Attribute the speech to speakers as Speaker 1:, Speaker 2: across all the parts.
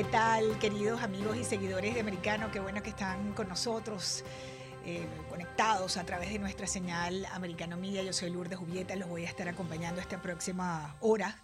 Speaker 1: ¿Qué tal, queridos amigos y seguidores de Americano? Qué bueno que están con nosotros, eh, conectados a través de nuestra señal Americano Media. Yo soy Lourdes Jubieta, los voy a estar acompañando esta próxima hora.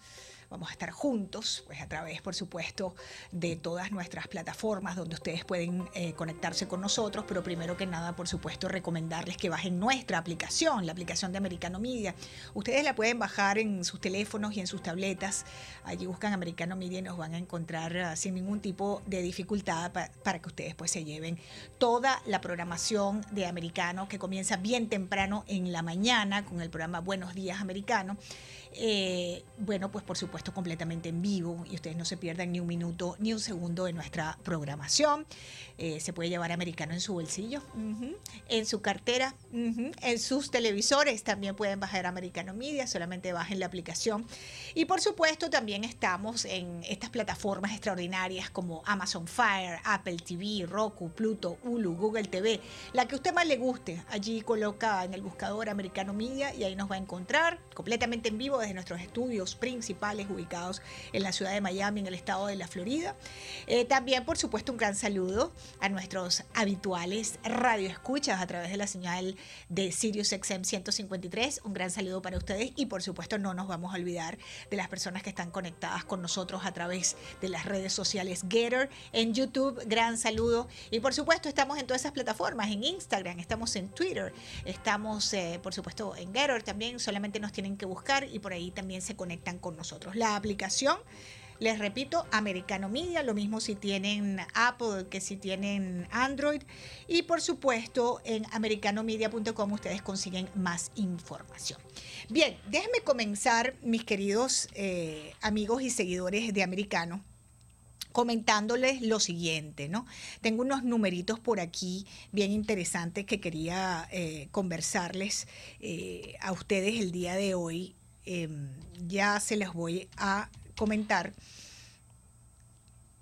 Speaker 1: Vamos a estar juntos, pues a través, por supuesto, de todas nuestras plataformas donde ustedes pueden eh, conectarse con nosotros, pero primero que nada, por supuesto, recomendarles que bajen nuestra aplicación, la aplicación de Americano Media. Ustedes la pueden bajar en sus teléfonos y en sus tabletas. Allí buscan Americano Media y nos van a encontrar ah, sin ningún tipo de dificultad pa- para que ustedes pues se lleven toda la programación de Americano que comienza bien temprano en la mañana con el programa Buenos Días Americano. Eh, bueno, pues por supuesto completamente en vivo y ustedes no se pierdan ni un minuto ni un segundo de nuestra programación. Eh, se puede llevar americano en su bolsillo, en su cartera, en sus televisores. También pueden bajar Americano Media, solamente bajen la aplicación. Y por supuesto también estamos en estas plataformas extraordinarias como Amazon Fire, Apple TV, Roku, Pluto, Hulu, Google TV, la que a usted más le guste. Allí coloca en el buscador Americano Media y ahí nos va a encontrar completamente en vivo desde nuestros estudios principales ubicados en la ciudad de Miami, en el estado de la Florida. Eh, también, por supuesto, un gran saludo a nuestros habituales radioescuchas a través de la señal de Sirius XM 153. Un gran saludo para ustedes y, por supuesto, no nos vamos a olvidar de las personas que están conectadas con nosotros a través de las redes sociales Getter, en YouTube. Gran saludo. Y, por supuesto, estamos en todas esas plataformas, en Instagram, estamos en Twitter, estamos, eh, por supuesto, en Getter también. Solamente nos tienen que buscar y por ahí también se conectan con nosotros. La aplicación les repito, Americano Media, lo mismo si tienen Apple que si tienen Android. Y por supuesto, en americanomedia.com ustedes consiguen más información. Bien, déjenme comenzar, mis queridos eh, amigos y seguidores de Americano comentándoles lo siguiente, ¿no? Tengo unos numeritos por aquí bien interesantes que quería eh, conversarles eh, a ustedes el día de hoy. Eh, ya se los voy a comentar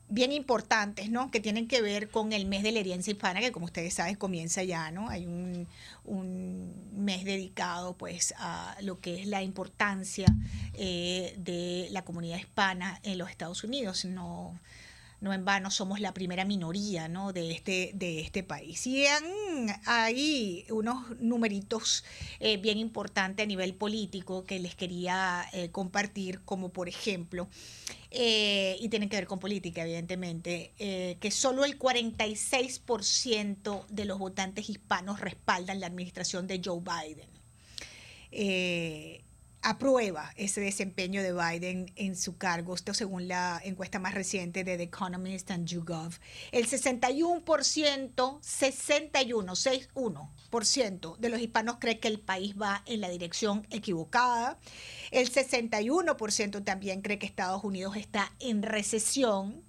Speaker 1: bien importantes, ¿no? Que tienen que ver con el mes de la herencia hispana, que como ustedes saben comienza ya, ¿no? Hay un, un mes dedicado, pues, a lo que es la importancia eh, de la comunidad hispana en los Estados Unidos. No, no en vano somos la primera minoría ¿no? de, este, de este país. Y hay unos numeritos eh, bien importantes a nivel político que les quería eh, compartir, como por ejemplo, eh, y tienen que ver con política, evidentemente, que solo el 46% de los votantes hispanos respaldan la administración de Joe Biden. Aprueba ese desempeño de Biden en su cargo, esto según la encuesta más reciente de The Economist and YouGov. El 61%, 61, 61% de los hispanos cree que el país va en la dirección equivocada. El 61% también cree que Estados Unidos está en recesión.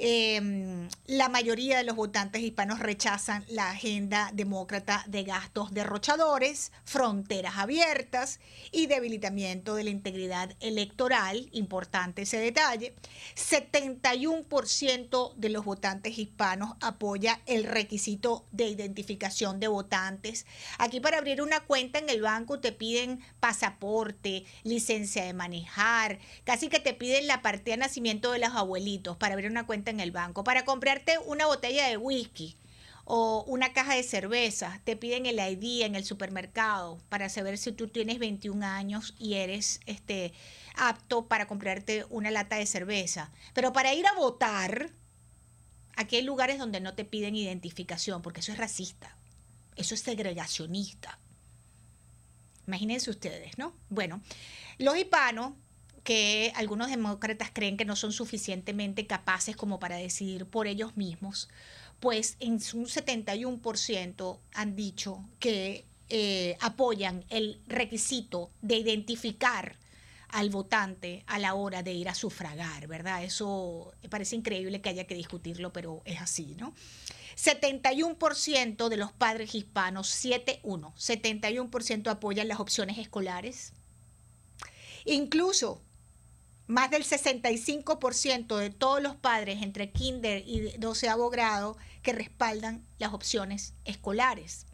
Speaker 1: Eh, la mayoría de los votantes hispanos rechazan la agenda demócrata de gastos derrochadores, fronteras abiertas y debilitamiento de la integridad electoral. Importante ese detalle. 71% de los votantes hispanos apoya el requisito de identificación de votantes. Aquí para abrir una cuenta en el banco te piden pasaporte, licencia de manejar, casi que te piden la partida de nacimiento de los abuelitos para abrir una cuenta en el banco, para comprarte una botella de whisky o una caja de cerveza, te piden el ID en el supermercado para saber si tú tienes 21 años y eres este apto para comprarte una lata de cerveza. Pero para ir a votar, aquí hay lugares donde no te piden identificación, porque eso es racista, eso es segregacionista. Imagínense ustedes, ¿no? Bueno, los hispanos que algunos demócratas creen que no son suficientemente capaces como para decidir por ellos mismos, pues en un 71% han dicho que eh, apoyan el requisito de identificar al votante a la hora de ir a sufragar, ¿verdad? Eso parece increíble que haya que discutirlo, pero es así, ¿no? 71% de los padres hispanos, 7-1, 71% apoyan las opciones escolares. Incluso más del 65% de todos los padres entre kinder y 12 grado que respaldan las opciones escolares.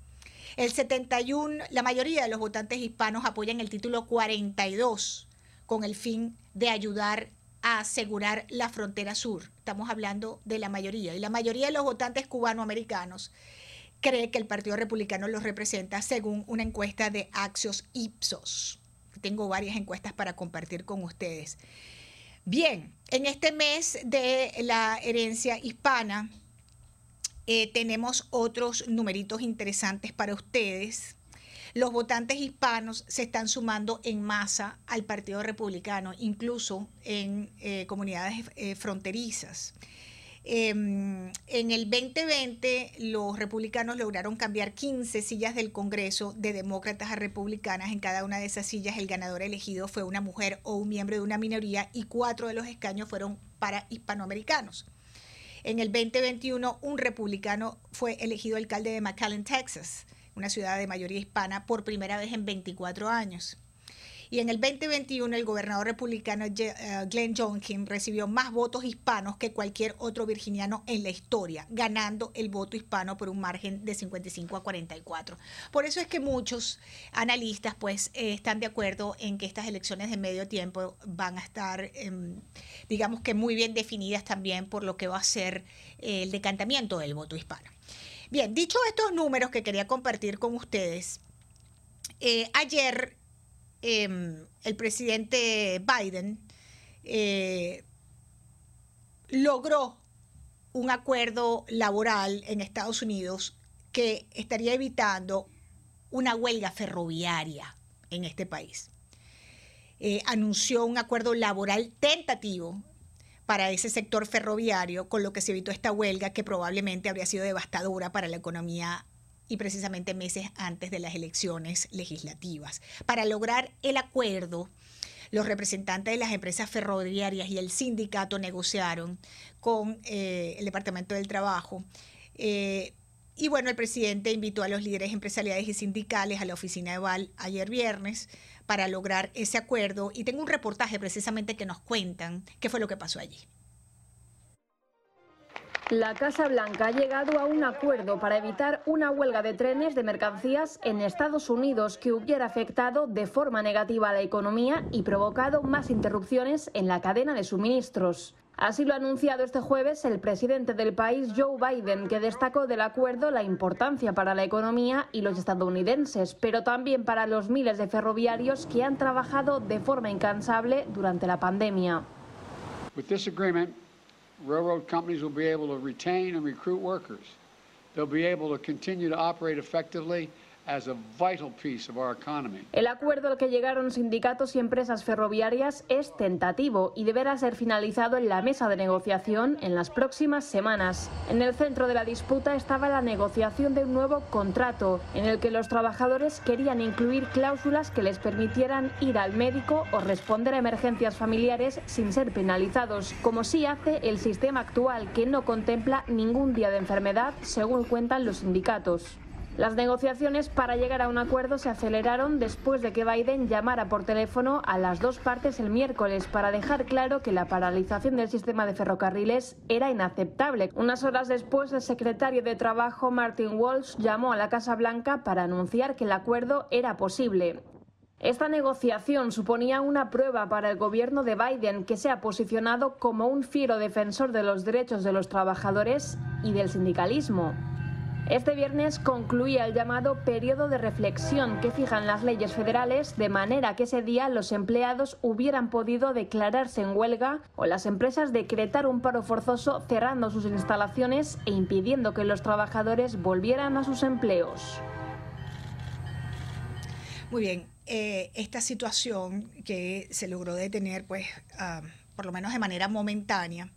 Speaker 1: El 71, la mayoría de los votantes hispanos apoyan el título 42 con el fin de ayudar a asegurar la frontera sur. Estamos hablando de la mayoría. Y la mayoría de los votantes cubanoamericanos cree que el Partido Republicano los representa según una encuesta de Axios Ipsos. Tengo varias encuestas para compartir con ustedes. Bien, en este mes de la herencia hispana eh, tenemos otros numeritos interesantes para ustedes los votantes hispanos se están sumando en masa al Partido Republicano, incluso en eh, comunidades eh, fronterizas. Em, en el 2020 los republicanos lograron cambiar 15 sillas del Congreso de demócratas a republicanas. En cada una de esas sillas el ganador elegido fue una mujer o un miembro de una minoría y cuatro de los escaños fueron para hispanoamericanos. En el 2021 un republicano fue elegido alcalde de McAllen, Texas una ciudad de mayoría hispana, por primera vez en 24 años. Y en el 2021 el gobernador republicano eh, Glenn Youngkin recibió más votos hispanos que cualquier otro virginiano en la historia, ganando el voto hispano por un margen de 55 a 44. Por eso es que muchos analistas pues eh, están de acuerdo en que estas elecciones de medio tiempo van a estar, em, digamos que muy bien definidas también por lo que va a ser el decantamiento del voto hispano. Bien, dicho estos números que quería compartir con ustedes, eh, ayer em, el presidente Biden eh, logró un acuerdo laboral en Estados Unidos que estaría evitando una huelga ferroviaria en este país. Eh, anunció un acuerdo laboral tentativo para ese sector ferroviario, con lo que se evitó esta huelga que probablemente habría sido devastadora para la economía y precisamente meses antes de las elecciones legislativas. Para lograr el acuerdo, los representantes de las empresas ferroviarias y el sindicato negociaron con eh, el Departamento del Trabajo. Eh, y bueno, el presidente invitó a los líderes empresariales y sindicales a la oficina de Val ayer viernes para lograr ese acuerdo y tengo un reportaje precisamente que nos cuentan qué fue lo que pasó allí.
Speaker 2: La Casa Blanca ha llegado a un acuerdo para evitar una huelga de trenes de mercancías en Estados Unidos que hubiera afectado de forma negativa a la economía y provocado más interrupciones en la cadena de suministros. Así lo ha anunciado este jueves el presidente del país, Joe Biden, que destacó del acuerdo la importancia para la economía y los estadounidenses, pero también para los miles de ferroviarios que han trabajado de forma incansable durante la pandemia.
Speaker 3: Railroad companies will be able to retain and recruit workers. They'll be able to continue to operate effectively
Speaker 2: el acuerdo al que llegaron sindicatos y empresas ferroviarias es tentativo y deberá ser finalizado en la mesa de negociación en las próximas semanas. En el centro de la disputa estaba la negociación de un nuevo contrato, en el que los trabajadores querían incluir cláusulas que les permitieran ir al médico o responder a emergencias familiares sin ser penalizados, como sí hace el sistema actual, que no contempla ningún día de enfermedad, según cuentan los sindicatos. Las negociaciones para llegar a un acuerdo se aceleraron después de que Biden llamara por teléfono a las dos partes el miércoles para dejar claro que la paralización del sistema de ferrocarriles era inaceptable. Unas horas después, el secretario de Trabajo, Martin Walsh, llamó a la Casa Blanca para anunciar que el acuerdo era posible. Esta negociación suponía una prueba para el gobierno de Biden, que se ha posicionado como un fiero defensor de los derechos de los trabajadores y del sindicalismo. Este viernes concluía el llamado periodo de reflexión que fijan las leyes federales de manera que ese día los empleados hubieran podido declararse en huelga o las empresas decretar un paro forzoso cerrando sus instalaciones e impidiendo que los trabajadores volvieran a sus empleos.
Speaker 1: Muy bien, eh, esta situación que se logró detener, pues, ah, por lo menos de manera momentánea,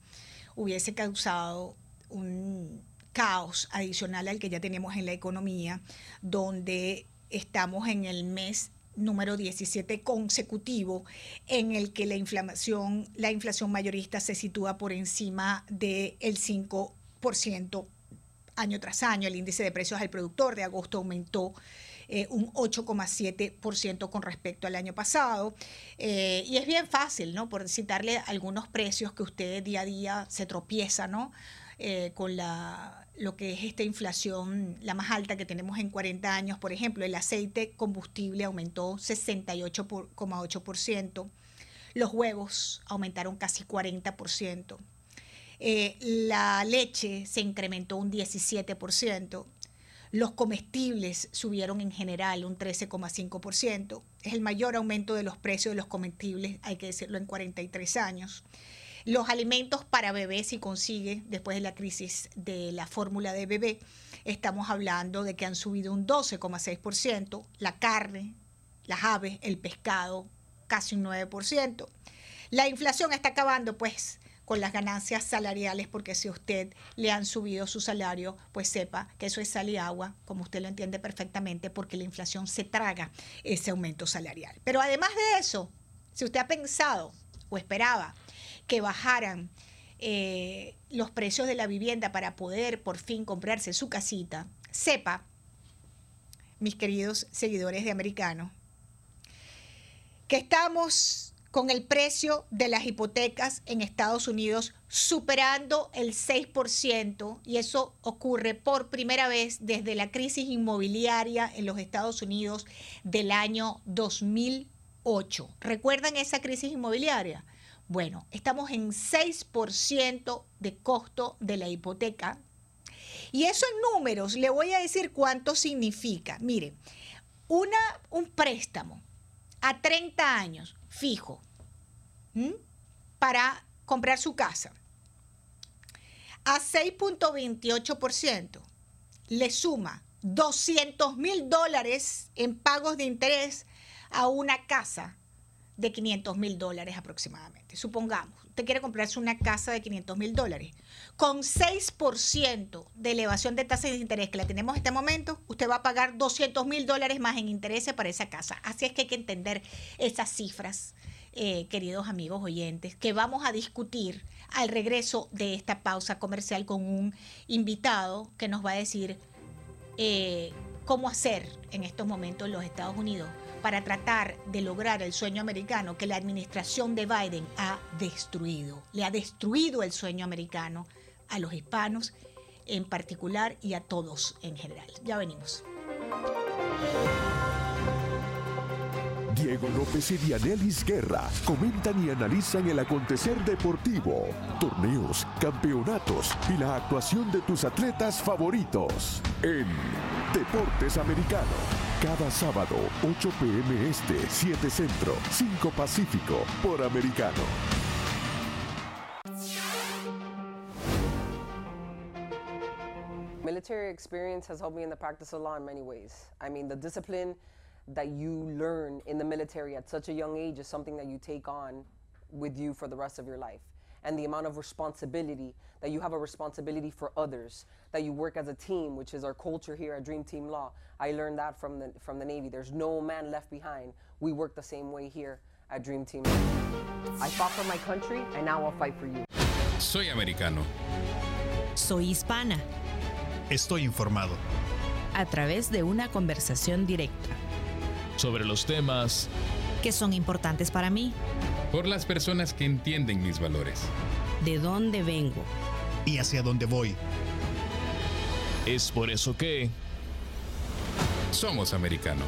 Speaker 1: hubiese causado un caos adicional al que ya tenemos en la economía, donde estamos en el mes número 17 consecutivo en el que la inflación, la inflación mayorista se sitúa por encima del 5% año tras año. El índice de precios al productor de agosto aumentó eh, un 8,7% con respecto al año pasado. Eh, y es bien fácil, ¿no? Por citarle algunos precios que usted día a día se tropieza, ¿no? Eh, con la, lo que es esta inflación, la más alta que tenemos en 40 años. Por ejemplo, el aceite combustible aumentó 68,8%. Los huevos aumentaron casi 40%. la leche se incrementó un 17%. Los comestibles subieron en general un 13,5%. Es el mayor aumento de los precios de los comestibles, hay que decirlo, en 43 años. Los alimentos para bebés, si consigue, después de la crisis de la fórmula de bebé, estamos hablando de que han subido un 12,6%. La carne, las aves, el pescado, casi un 9%. La inflación está acabando, pues, con las ganancias salariales, porque si usted le han subido su salario, pues sepa que eso es sal y agua, como usted lo entiende perfectamente, porque la inflación se traga ese aumento salarial. Pero además de eso, si usted ha pensado o esperaba que bajaran eh, los precios de la vivienda para poder por fin comprarse su casita, sepa, mis queridos seguidores de Americano, que estamos con el precio de las hipotecas en Estados Unidos superando el 6% y eso ocurre por primera vez desde la crisis inmobiliaria en los Estados Unidos del año 2008. ¿Recuerdan esa crisis inmobiliaria? Bueno, estamos en 6% de costo de la hipoteca. Y eso en números, le voy a decir cuánto significa. Mire, una, un préstamo a 30 años fijo para comprar su casa a 6.28%, le suma 200 mil dólares en pagos de interés a una casa de 500 mil dólares aproximadamente. Supongamos, usted quiere comprarse una casa de 500 mil dólares. Con 6% de elevación de tasa de interés que la tenemos en este momento, usted va a pagar 200 mil dólares más en intereses para esa casa. Así es que hay que entender esas cifras eh, queridos amigos oyentes, que vamos a discutir al regreso de esta pausa comercial con un invitado que nos va a decir eh, cómo hacer en estos momentos los Estados Unidos para tratar de lograr el sueño americano que la administración de Biden ha destruido. Le ha destruido el sueño americano a los hispanos en particular y a todos en general. Ya venimos.
Speaker 4: Diego López y Dianelis Guerra comentan y analizan el acontecer deportivo, torneos, campeonatos y la actuación de tus atletas favoritos en Deportes Americano. Cada sábado, 8 pm este, 7 centro, 5 pacífico, por Americano.
Speaker 5: Military experience has helped me in the practice of law in many ways. I mean, the discipline that you learn in the military at such a young age is something that you take on with you for the rest of your life. And the amount of responsibility that you have a responsibility for others, that you work as a team, which is our culture here at Dream Team Law. I learned that from the, from the Navy. There's no man left behind. We work the same way here at Dream Team. I fought for my country, and now I'll fight for you.
Speaker 6: Soy americano.
Speaker 7: Soy hispana.
Speaker 8: Estoy informado.
Speaker 7: A través de una conversación directa
Speaker 6: sobre los temas
Speaker 7: que son importantes para mí.
Speaker 6: Por las personas que entienden mis valores.
Speaker 7: De dónde vengo.
Speaker 8: Y hacia dónde voy.
Speaker 6: Es por eso que somos americanos.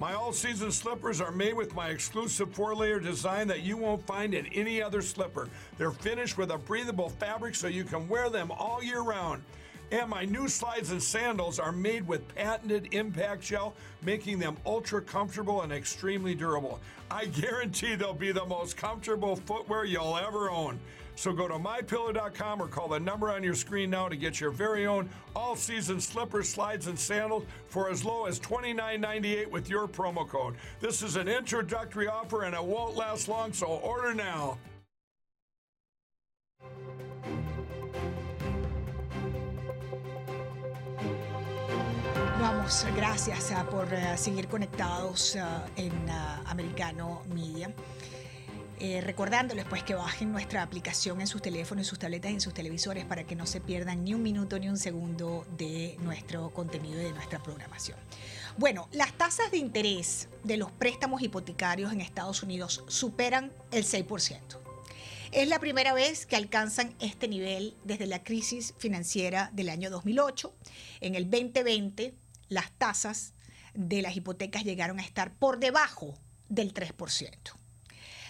Speaker 9: My all season slippers are made with my exclusive four layer design that you won't find in any other slipper. They're finished with a breathable fabric so you can wear them all year round. And my new slides and sandals are made with patented impact gel, making them ultra comfortable and extremely durable. I guarantee they'll be the most comfortable footwear you'll ever own. So go to mypillow.com or call the number on your screen now to get your very own all season slippers, slides, and sandals for as low as $29.98 with your promo code. This is an introductory offer and it won't last long, so order now.
Speaker 1: Vamos, gracias uh, por uh, seguir conectados uh, en Americano Media. Eh, recordándoles pues que bajen nuestra aplicación en sus teléfonos, en sus tabletas en sus televisores para que no se pierdan ni un minuto ni un segundo de nuestro contenido y de nuestra programación. Bueno, las tasas de interés de los préstamos hipotecarios en Estados Unidos superan el 6%. Es la primera vez que alcanzan este nivel desde la crisis financiera del año 2008. En el 2020, las tasas de las hipotecas llegaron a estar por debajo del 3%.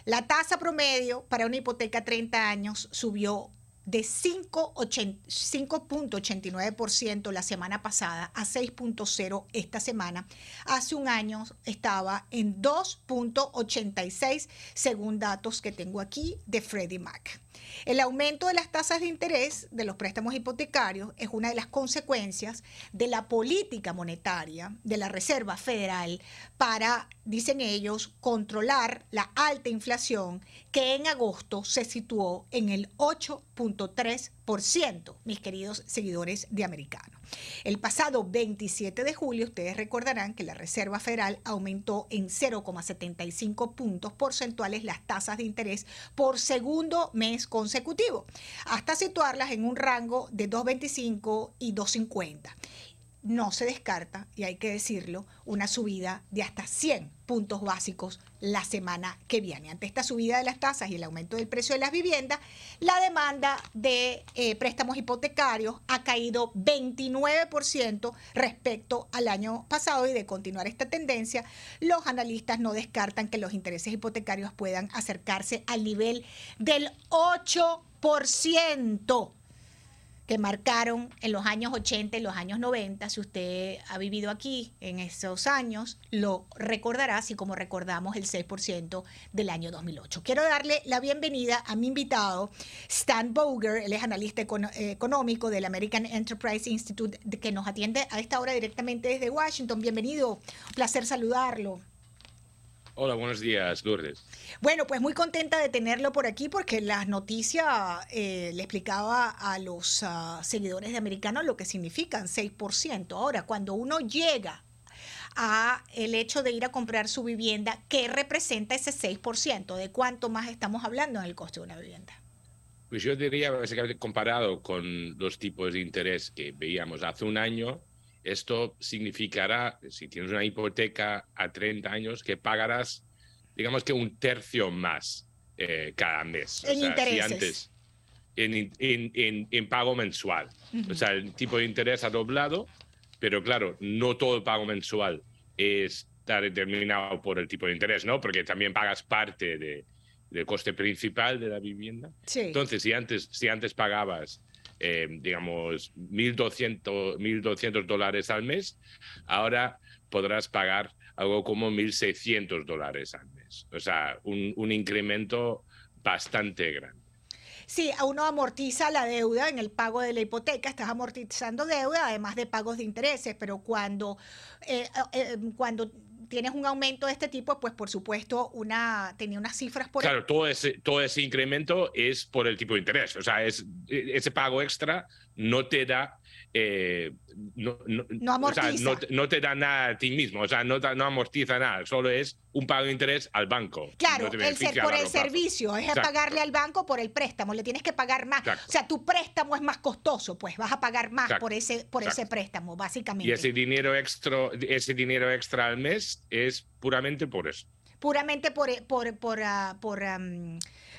Speaker 1: La tasa promedio para una hipoteca a 30 años subió de 5.89% la semana pasada a 6.0% esta semana. Hace un año estaba en 2.86% según datos que tengo aquí de Freddie Mac. El aumento de las tasas de interés de los préstamos hipotecarios es una de las consecuencias de la política monetaria de la Reserva Federal para, dicen ellos, controlar la alta inflación que en agosto se situó en el 8.3%, mis queridos seguidores de Americano. El pasado 27 de julio, ustedes recordarán que la Reserva Federal aumentó en 0,75 puntos porcentuales las tasas de interés por segundo mes consecutivo, hasta situarlas en un rango de 2,25 y 2,50 no se descarta, y hay que decirlo, una subida de hasta 100 puntos básicos la semana que viene. Ante esta subida de las tasas y el aumento del precio de las viviendas, la demanda de eh, préstamos hipotecarios ha caído 29% respecto al año pasado y de continuar esta tendencia, los analistas no descartan que los intereses hipotecarios puedan acercarse al nivel del 8% que marcaron en los años 80 y los años 90. Si usted ha vivido aquí en esos años, lo recordará, así como recordamos el 6% del año 2008. Quiero darle la bienvenida a mi invitado, Stan Boger, él es analista económico del American Enterprise Institute, que nos atiende a esta hora directamente desde Washington. Bienvenido, placer saludarlo.
Speaker 10: Hola, buenos días, Lourdes.
Speaker 1: Bueno, pues muy contenta de tenerlo por aquí porque las noticias eh, le explicaba a los ah, seguidores de Americano lo que significan 6%. Ahora, cuando uno llega a el hecho de ir a comprar su vivienda, ¿qué representa ese 6%? ¿De cuánto más estamos hablando en el costo de una vivienda?
Speaker 10: Pues yo diría, básicamente, comparado con los tipos de interés que veíamos hace un año, esto significará, si tienes una hipoteca a 30 años, que pagarás, digamos que un tercio más eh, cada mes.
Speaker 1: En intereses.
Speaker 10: antes, en, pago mensual. O sea, el tipo de interés ha doblado, pero claro, no todo el pago mensual está determinado por el tipo de interés, ¿no? Porque también pagas parte de, del coste principal de la vivienda. Entonces, si antes, si antes pagabas eh, digamos, 1.200 dólares al mes, ahora podrás pagar algo como 1.600 dólares al mes. O sea, un, un incremento bastante grande.
Speaker 1: Sí, uno amortiza la deuda en el pago de la hipoteca, estás amortizando deuda, además de pagos de intereses, pero cuando, eh, eh, cuando tienes un aumento de este tipo, pues por supuesto una tenía unas cifras por
Speaker 10: Claro, todo ese todo ese incremento es por el tipo de interés, o sea, es e, ese pago extra no te da eh, no, no, no, te da nada a ti mismo, o sea, no, no amortiza nada, solo es un pago de interés al banco.
Speaker 1: Claro, el ser, por el servicio, es pagarle al banco por el préstamo, le tienes que pagar más. O sea, tu préstamo es más costoso, pues vas a pagar más por ese por ese préstamo, básicamente.
Speaker 10: Y ese dinero extra, ese dinero extra al mes es puramente por eso.
Speaker 1: Puramente por, por, por, ah, por,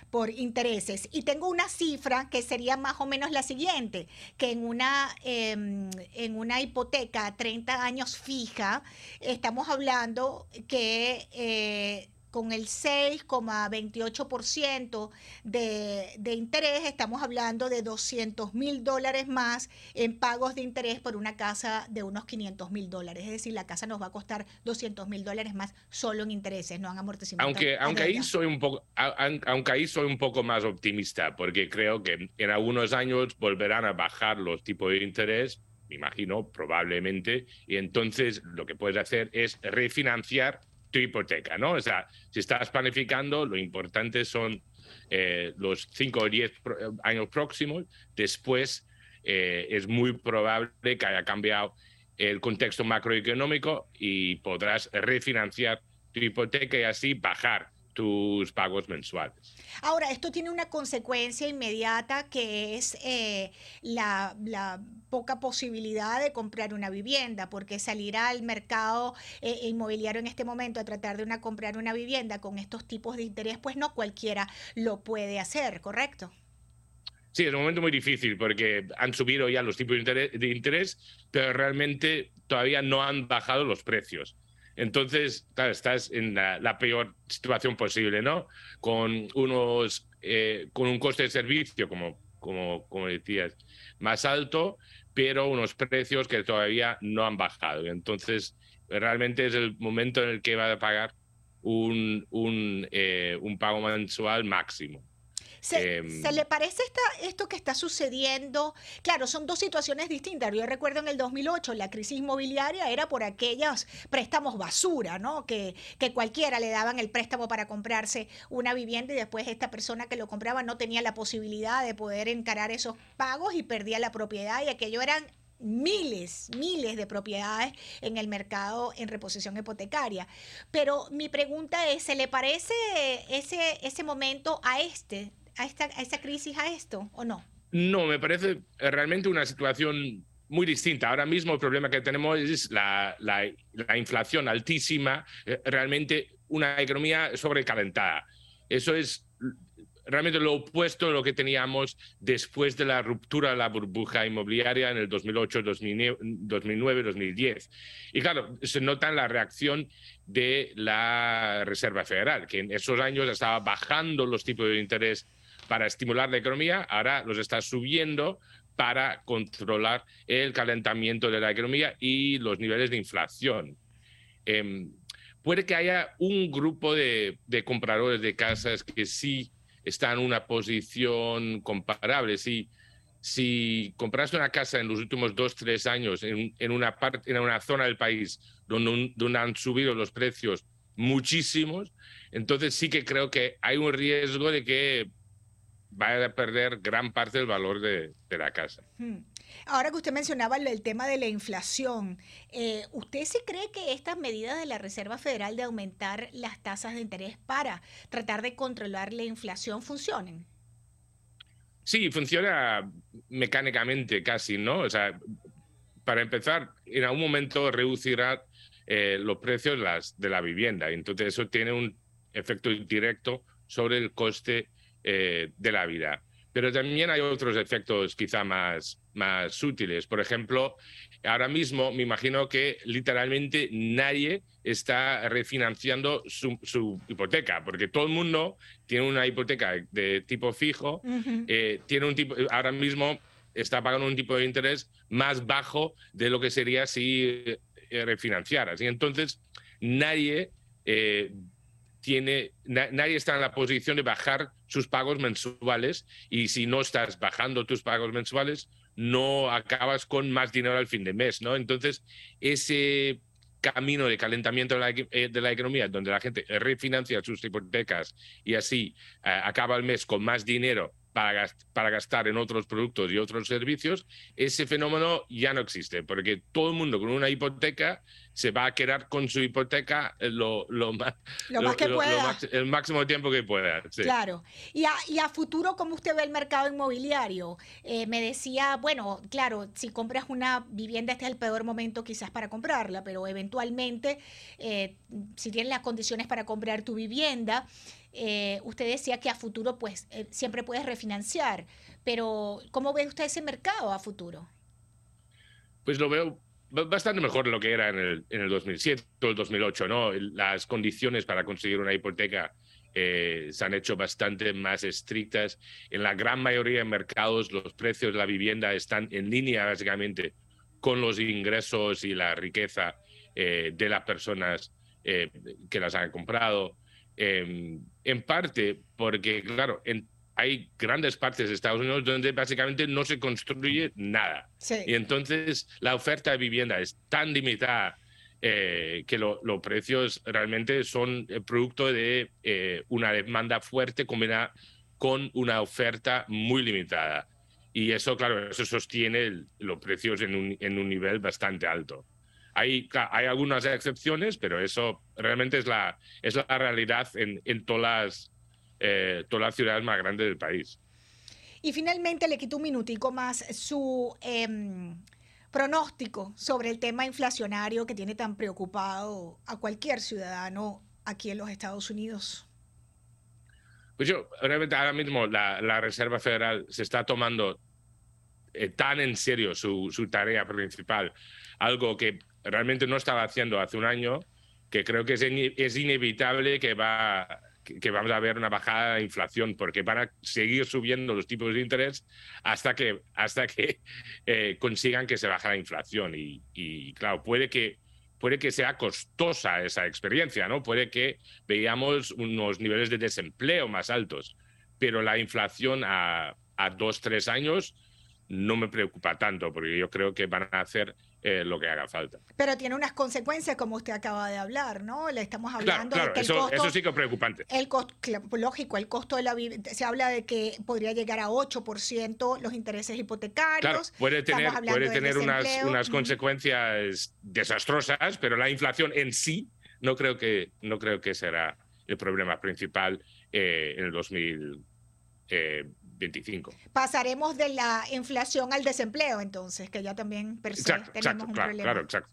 Speaker 1: por intereses. Y tengo una cifra que sería más o menos la siguiente, que en una, em, en una hipoteca a 30 años fija, estamos hablando que... eh, con el 6,28% de, de interés, estamos hablando de 200 mil dólares más en pagos de interés por una casa de unos 500 mil dólares. Es decir, la casa nos va a costar 200 mil dólares más solo en intereses, no en amortiguamiento.
Speaker 10: Aunque, aunque, ahí soy un poco, aunque ahí soy un poco más optimista, porque creo que en algunos años volverán a bajar los tipos de interés, me imagino, probablemente, y entonces lo que puedes hacer es refinanciar tu hipoteca, ¿no? O sea, si estás planificando, lo importante son eh, los 5 o 10 pro- años próximos, después eh, es muy probable que haya cambiado el contexto macroeconómico y podrás refinanciar tu hipoteca y así bajar tus pagos mensuales.
Speaker 1: Ahora, esto tiene una consecuencia inmediata que es eh, la, la poca posibilidad de comprar una vivienda, porque salir al mercado eh, inmobiliario en este momento a tratar de una, comprar una vivienda con estos tipos de interés, pues no cualquiera lo puede hacer, ¿correcto?
Speaker 10: Sí, es un momento muy difícil porque han subido ya los tipos de interés, de interés, pero realmente todavía no han bajado los precios. Entonces, claro, estás en la, peor situación posible, ¿no? Con unos, eh, con un coste de servicio, como, como, como decías, más alto, pero unos precios que todavía no han bajado. Entonces, realmente es el momento en el que va a pagar un, un, eh, un pago mensual máximo.
Speaker 1: ¿Se,
Speaker 10: Em,
Speaker 1: se le parece esta, esto que está sucediendo? Claro, son dos situaciones distintas. Yo recuerdo en el 2008 la crisis inmobiliaria era por aquellos préstamos basura, ¿no? Que, que cualquiera le daban el préstamo para comprarse una vivienda y después esta persona que lo compraba no tenía la posibilidad de poder encarar esos pagos y perdía la propiedad y aquello eran miles, miles de propiedades en el mercado en reposición hipotecaria. Pero mi pregunta es, ¿se le parece ese, ese momento a este, a esta, crisis, a esto o no?
Speaker 10: No, me parece eh, realmente una situación muy distinta. Ahora mismo el problema que tenemos es la, la- la inflación altísima, eh, realmente una economía sobrecalentada. Eso es realmente lo opuesto a lo que teníamos después de la ruptura de la burbuja inmobiliaria en el 2008, 2009, 2010. Y claro, se nota la reacción de la Reserva Federal, que en esos años estaba bajando los tipos de interés para estimular la economía, ahora los está subiendo para controlar el calentamiento de la economía y los niveles de inflación. Em, puede que haya un grupo de, de compradores de casas que sí están en una posición comparable. Si, si compraste una casa en los últimos dos, tres años en, en una, parte, en una zona del país donde, un- donde han subido los precios muchísimos, entonces sí que creo que hay un riesgo de que vaya a perder gran parte del valor de, de la casa.
Speaker 1: Hmm. Ahora que usted mencionaba el, el tema de la inflación, eh, ¿usted sí cree que estas medidas de la Reserva Federal de aumentar las tasas de interés para tratar de controlar la inflación funcionen?
Speaker 10: Sí, funciona mecánicamente casi, ¿no? O sea, para empezar, en algún momento reducirá eh, los precios las, de la vivienda. Entonces eso tiene un efecto directo sobre el coste eh, de la vida. Pero también hay otros efectos quizá más, más sutiles. Por ejemplo, ahora mismo me imagino que literalmente nadie está refinanciando su, su hipoteca, porque todo el mundo tiene una hipoteca de tipo fijo, eh, tiene un tipo, ahora mismo está pagando un tipo de interés más bajo de lo que sería si eh, refinanciaras. Y entonces nadie eh, tiene, na- nadie está en la posición de bajar sus pagos mensuales y si no estás bajando tus pagos mensuales, no acabas con más dinero al fin de mes, ¿no? Entonces, ese camino de calentamiento de la, eh, economía, donde la gente refinancia sus hipotecas y así eh, acaba el mes con más dinero para, para gastar en otros productos y otros servicios, ese fenómeno ya no existe, porque todo el mundo con una hipoteca se va a quedar con su hipoteca lo, lo, más,
Speaker 1: lo más que pueda.
Speaker 10: el máximo tiempo que pueda.
Speaker 1: Claro. Y a, y a, futuro, ¿cómo usted ve el mercado inmobiliario? Eh, me decía, bueno, claro, si compras una vivienda, este es el peor momento quizás para comprarla, pero eventualmente, eh, si tienes las condiciones para comprar tu vivienda, eh, usted decía que a futuro pues siempre puedes refinanciar, pero ¿cómo ve usted ese mercado a futuro?
Speaker 10: Pues lo veo bastante mejor de lo que era en el, en el 2007 o el 2008, ¿no? Las condiciones para conseguir una hipoteca eh, se han hecho bastante más estrictas. En la gran mayoría de mercados los precios de la vivienda están en línea básicamente con los ingresos y la riqueza eh, de las personas eh, que las han comprado. Em, en parte porque, claro, en hay grandes partes de Estados Unidos donde básicamente no se construye nada. Y entonces la oferta de vivienda es tan limitada eh, que los precios realmente son el producto de eh, una demanda fuerte combinada con una oferta muy limitada. Y eso, claro, eso sostiene los precios en un, en un nivel bastante alto. Hay, hay algunas excepciones, pero eso realmente es la, es la realidad en, en todas las eh, todas las ciudades más grandes del país.
Speaker 1: Y finalmente le quito un minutico más su em, pronóstico sobre el tema inflacionario que tiene tan preocupado a cualquier ciudadano aquí en los Estados Unidos.
Speaker 10: Pues yo, realmente ahora mismo la, Reserva Federal se está tomando eh, tan en serio su, su, tarea principal, algo que realmente no estaba haciendo hace un año, que creo que es, inevitable que va que vamos a ver una bajada de inflación, porque van a seguir subiendo los tipos de interés hasta que, hasta que eh, consigan que se baje la inflación. Y, claro, puede que, puede que sea costosa esa experiencia, ¿no? Puede que veamos unos niveles de desempleo más altos, pero la inflación a, a dos, tres años no me preocupa tanto, porque yo creo que van a hacer eh, lo que haga falta.
Speaker 1: Pero tiene unas consecuencias, como usted acaba de hablar, ¿no? Le estamos hablando
Speaker 10: de que el costo, eso sí que es preocupante.
Speaker 1: El costo, lógico, el costo de la vivienda, se habla de que podría llegar a 8% los intereses hipotecarios.
Speaker 10: Claro, puede tener, puede tener unas, unas consecuencias desastrosas, pero la inflación en sí no creo que, no creo que será el problema principal eh, en el 2000. 25.
Speaker 1: Pasaremos de la inflación al desempleo, entonces, que ya también per tenemos un problema. Claro, exacto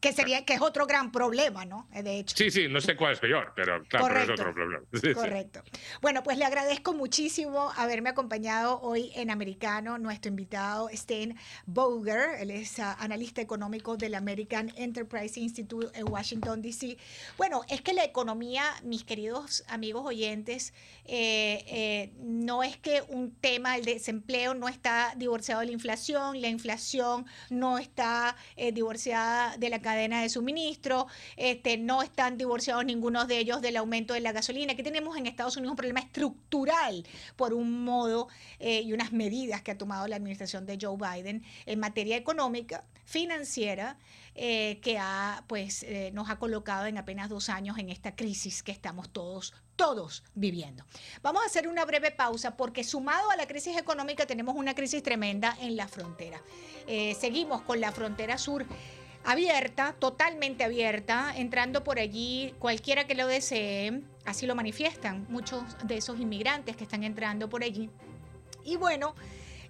Speaker 1: que sería que es otro gran problema, ¿no? Eh, de hecho.
Speaker 10: Sí, sí, no sé cuál es peor, pero claro, es otro problema.
Speaker 1: correcto. Bueno, pues le agradezco muchísimo haberme acompañado hoy en Americano, nuestro invitado Stan Boger, él es ah, analista económico del American Enterprise Institute en Washington, D.C. Bueno, es que la economía, mis queridos amigos oyentes, eh, eh, no es que un tema, el desempleo no está divorciado de la inflación, la inflación no está divorciada de la cadena de suministro, este, no están divorciados ninguno de ellos del aumento de la gasolina, que tenemos en Estados Unidos un problema estructural por un modo eh, y unas medidas que ha tomado la administración de Joe Biden en materia económica, financiera, eh, que ha, pues, eh, nos ha colocado en apenas dos años en esta crisis que estamos todos todos viviendo. Vamos a hacer una breve pausa porque sumado a la crisis económica tenemos una crisis tremenda en la frontera. seguimos con la frontera sur abierta, totalmente abierta, entrando por allí cualquiera que lo desee, así lo manifiestan muchos de esos inmigrantes que están entrando por allí. Y bueno,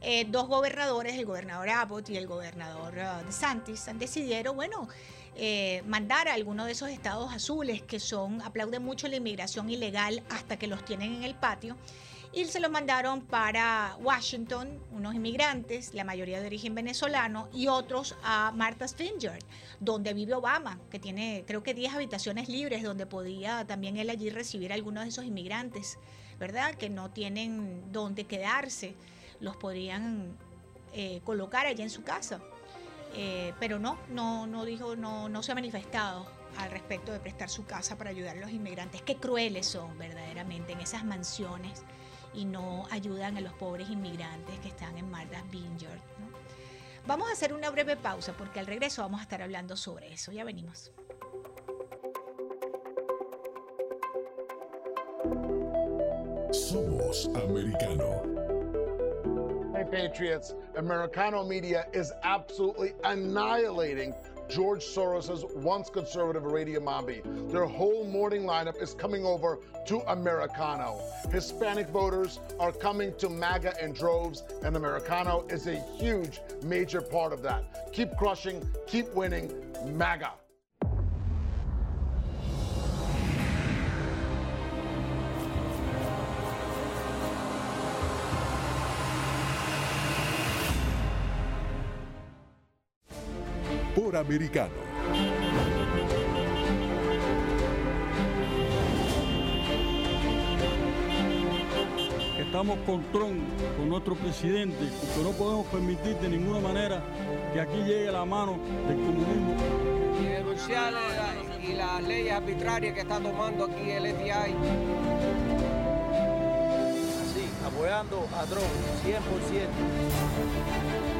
Speaker 1: eh, dos gobernadores, el gobernador Abbott y el gobernador uh, DeSantis, han decidido, bueno, eh, mandar a alguno de esos estados azules que son, aplauden mucho la inmigración ilegal hasta que los tienen en el patio y se los mandaron para Washington, unos inmigrantes, la mayoría de origen venezolano, y otros a Martha's Vineyard, donde vive Obama, que tiene creo que 10 habitaciones libres, donde podía también él allí recibir a algunos de esos inmigrantes, ¿verdad? Que no tienen dónde quedarse, los podrían eh, colocar allí en su casa. Eh, pero no, no, no dijo, no, no se ha manifestado al respecto de prestar su casa para ayudar a los inmigrantes. Qué crueles son verdaderamente en esas mansiones y no ayudan a los pobres inmigrantes que están en Martha's Vineyard. Vamos a hacer una breve pausa porque al regreso vamos a estar hablando sobre eso. Ya venimos.
Speaker 4: Somos americano.
Speaker 11: Patriots, Americano media is absolutely annihilating George Soros's once conservative Radio Mambi. Their whole morning lineup is coming over to Americano. Hispanic voters are coming to MAGA in droves, and Americano is a huge, major part of that. Keep crushing, keep winning, MAGA.
Speaker 4: Por americano.
Speaker 12: Estamos con Trump, con nuestro presidente, porque no podemos permitir de ninguna manera que aquí llegue la mano del comunismo.
Speaker 13: Y denunciar y las leyes arbitrarias que está tomando aquí el FBI.
Speaker 14: Así, apoyando a Trump, 100%.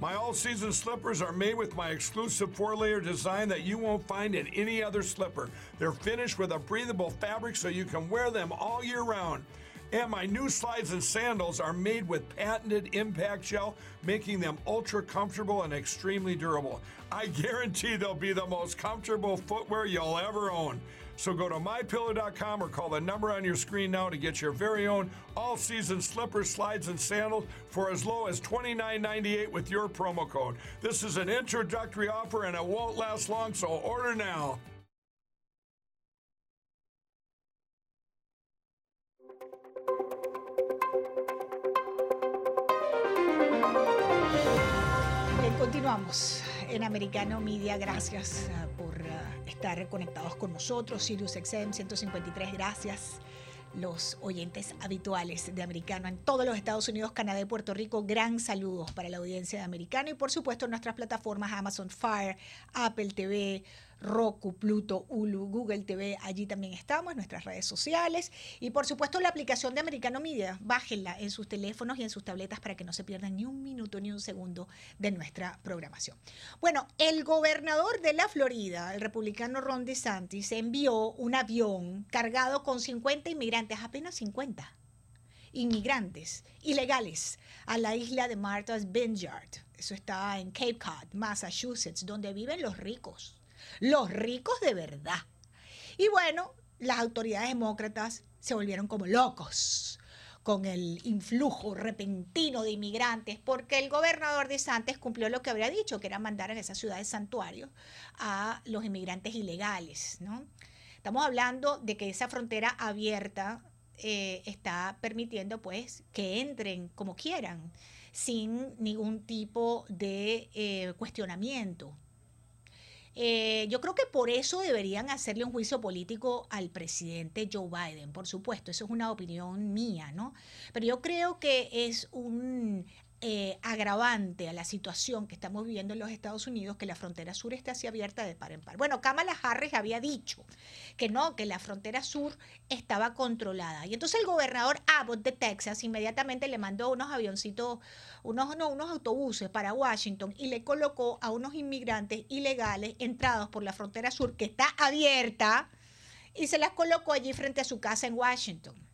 Speaker 9: My all season slippers are made with my exclusive four layer design that you won't find in any other slipper. They're finished with a breathable fabric so you can wear them all year round. And my new slides and sandals are made with patented impact gel, making them ultra comfortable and extremely durable. I guarantee they'll be the most comfortable footwear you'll ever own. So go to mypillow.com or call the number on your screen now to get your very own all season slippers, slides, and sandals for as low as $29.98 with your promo code. This is an introductory offer and it won't last long, so order now.
Speaker 1: Continuamos en Americano Media. Gracias uh, por uh, estar conectados con nosotros. Sirius XM 153, gracias. Los oyentes habituales de Americano en todos los Estados Unidos, Canadá y Puerto Rico, gran saludos para la audiencia de Americano y por supuesto nuestras plataformas Amazon Fire, Apple TV, Roku, Pluto, Hulu, Google TV, allí también estamos, nuestras redes sociales y por supuesto la aplicación de Americano Media, bájenla en sus teléfonos y en sus tabletas para que no se pierdan ni un minuto ni un segundo de nuestra programación. Bueno, el gobernador de la Florida, el republicano Ron DeSantis, envió un avión cargado con 50 inmigrantes, apenas 50 inmigrantes ilegales a la isla de Martha's Vineyard. Eso está en Cape Cod, Massachusetts, donde viven los ricos los ricos de verdad. Y bueno, las autoridades demócratas se volvieron como locos con el influjo repentino de inmigrantes, porque el gobernador de Santos cumplió lo que habría dicho, que era mandar en esa ciudad de santuario a los inmigrantes ilegales. ¿no? Estamos hablando de que esa frontera abierta eh, está permitiendo pues que entren como quieran, sin ningún tipo de eh, cuestionamiento. Eh, yo creo que por eso deberían hacerle un juicio político al presidente Joe Biden, por supuesto, eso es una opinión mía, ¿no? Pero yo creo que es un eh, agravante a la situación que estamos viviendo en los Estados Unidos, que la frontera sur esté así abierta de par en par. Bueno, Kamala Harris había dicho que no, que la frontera sur estaba controlada. Y entonces el gobernador Abbott de Texas inmediatamente le mandó unos avioncitos, unos, no, unos autobuses para Washington y le colocó a unos inmigrantes ilegales entrados por la frontera sur que está abierta y se las colocó allí frente a su casa en Washington.